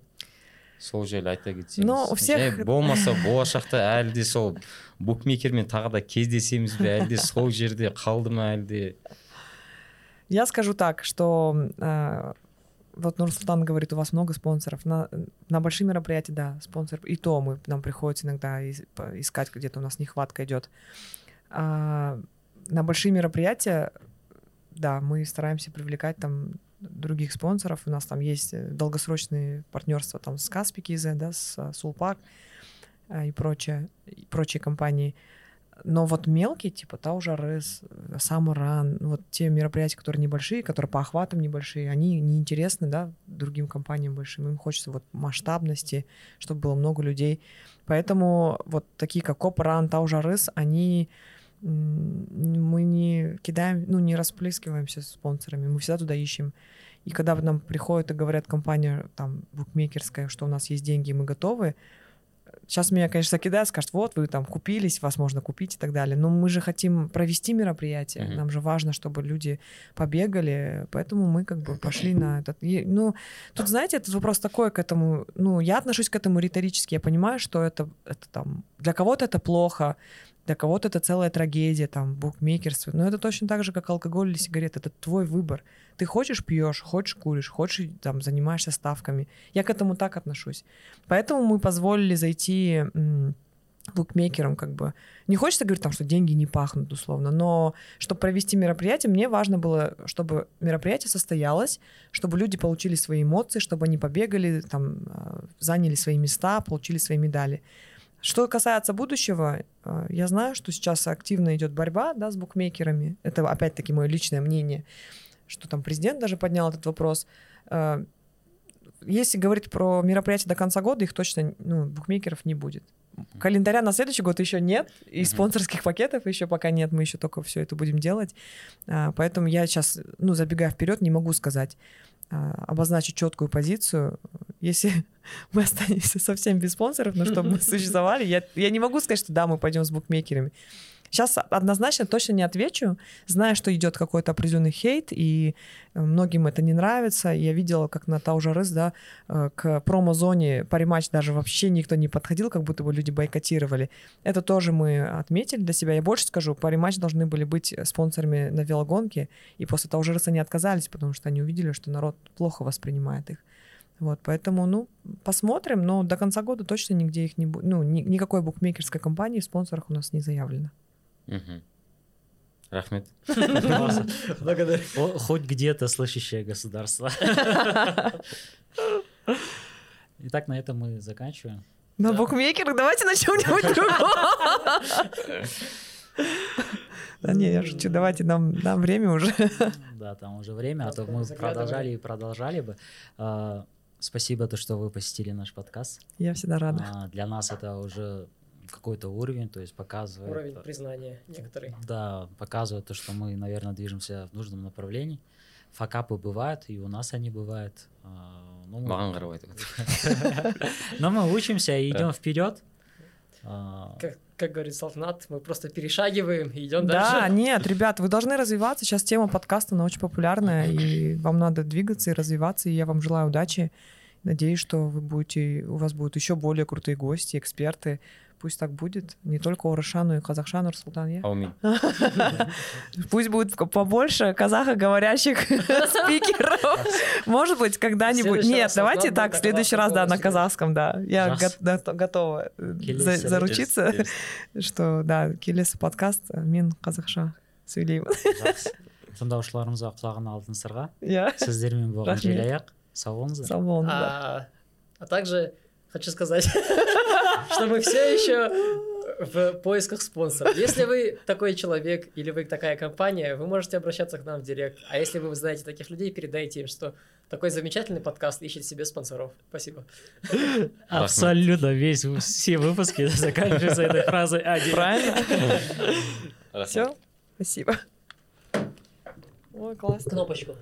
сол жайлы айта кетсеңіз Ну, у всех- болмаса болашақта әлі де сол букмекермен тағы да кездесеміз бе әлде сол жерде қалды ма әлде Я скажу так, что э, вот Нурсултан говорит, у вас много спонсоров. На, на большие мероприятия, да, спонсор. И то мы, нам приходится иногда искать, где-то у нас нехватка идет. А, на большие мероприятия, да, мы стараемся привлекать там других спонсоров. У нас там есть э, долгосрочные партнерства там с Каспи да, с э, Сулпак э, и прочее, и прочие компании. Но вот мелкие, типа Таужарес, Самуран, вот те мероприятия, которые небольшие, которые по охватам небольшие, они неинтересны, да, другим компаниям большим. Им хочется вот масштабности, чтобы было много людей. Поэтому вот такие, как Копран, Таужарес, они мы не кидаем, ну, не расплескиваемся с спонсорами, мы всегда туда ищем. И когда нам приходят и говорят компания там букмекерская, что у нас есть деньги, мы готовы, Сейчас меня, конечно, закидают, скажут, вот вы там купились, вас можно купить и так далее. Но мы же хотим провести мероприятие. Мгм. Нам же важно, чтобы люди побегали. Поэтому мы как бы пошли на этот... и, ну, тут, знаете, этот вопрос такой к этому... Ну, я отношусь к этому риторически. Я понимаю, что это, это там... Для кого-то это плохо, для кого-то это целая трагедия, там, букмекерство. Но это точно так же, как алкоголь или сигарет. Это твой выбор. Ты хочешь пьешь, хочешь куришь, хочешь там занимаешься ставками. Я к этому так отношусь. Поэтому мы позволили зайти букмекерам, как бы. Не хочется говорить там, что деньги не пахнут, условно, но чтобы провести мероприятие, мне важно было, чтобы мероприятие состоялось, чтобы люди получили свои эмоции, чтобы они побегали, там, а, заняли свои места, получили свои медали. Что касается будущего, э, я знаю, что сейчас активно идет борьба да, с букмекерами. Это опять-таки мое личное мнение, что там президент даже поднял этот вопрос. Э, Если говорить про мероприятия до конца года, их точно, ну, букмекеров не будет. Календаря на следующий год еще нет, и спонсорских пакетов еще пока нет, мы еще только все это будем делать. А, Поэтому я сейчас, ну, забегая вперед, не могу сказать, обозначить четкую позицию. Если мы останемся совсем без спонсоров, но чтобы мы существовали, я, я не могу сказать, что да, мы пойдем с букмекерами. Сейчас однозначно точно не отвечу, зная, что идет какой-то определенный хейт, и э, многим это не нравится. Я видела, как на Таужарыс, да, э, к промо-зоне париматч даже вообще никто не подходил, как будто бы люди бойкотировали. Это тоже мы отметили для себя. Я больше скажу, париматч должны были быть спонсорами на велогонке, и после Таужарыса они отказались, потому что они увидели, что народ плохо воспринимает их. Вот, поэтому, ну, посмотрим, но до конца года точно нигде их не будет, ну, ни, никакой букмекерской компании в спонсорах у нас не заявлено. рахмет Благодарю. Хоть где-то слышащее государство. Итак, на этом мы заканчиваем. На Да. букмекерах давайте на чем-нибудь другом. Да не, я шучу, давайте нам, нам время уже. Да, там уже время, а то мы продолжали и продолжали бы. Спасибо, то, что вы посетили наш подкаст. Я всегда рада. А, Для нас это уже какой-то уровень, то есть показывает... Уровень признания некоторый. Да, показывает то, что мы, наверное, движемся в нужном направлении. Факапы бывают, и у нас они бывают. А, ну, мы- Но мы учимся и идем вперед. А, Как, как говорит Салтанат, мы просто перешагиваем и идем Да, дальше. нет, ребят, вы должны развиваться. Сейчас тема подкаста, она очень популярная, и вам надо двигаться и развиваться. И я вам желаю удачи. Надеюсь, что вы будете, у вас будут еще более крутые гости, эксперты. Пусть так будет. Не только Орыша, но и Казахшан, Нурсултан. я. аумин Пусть будет побольше казахоговорящих спикеров. Может быть, В когда-нибудь. следующий Нет, раз давайте Салтан так, в будет следующий раз, докладывать да, на полностью. казахском, да. Я Жас. го- да, готова э, Келесі за- рет. заручиться, Yes, yes. что, да, келесі подкаст мен қазақша сөйлеймін. жақсы тыңдаушыларымызға құлағын алтын иә сіздермен болған Рахмет. желаяқ сау болыңыздар А, а также хочу сказать, что мы все еще в поисках спонсоров. Если вы такой человек или вы такая компания, вы можете обращаться к нам в директ. А если вы знаете таких людей, передайте им, что такой замечательный подкаст ищет себе спонсоров. Спасибо. абсолютно весь все выпуски заканчиваются этой фразой один правильно рахмет все спасибо ой классно Кнопочку.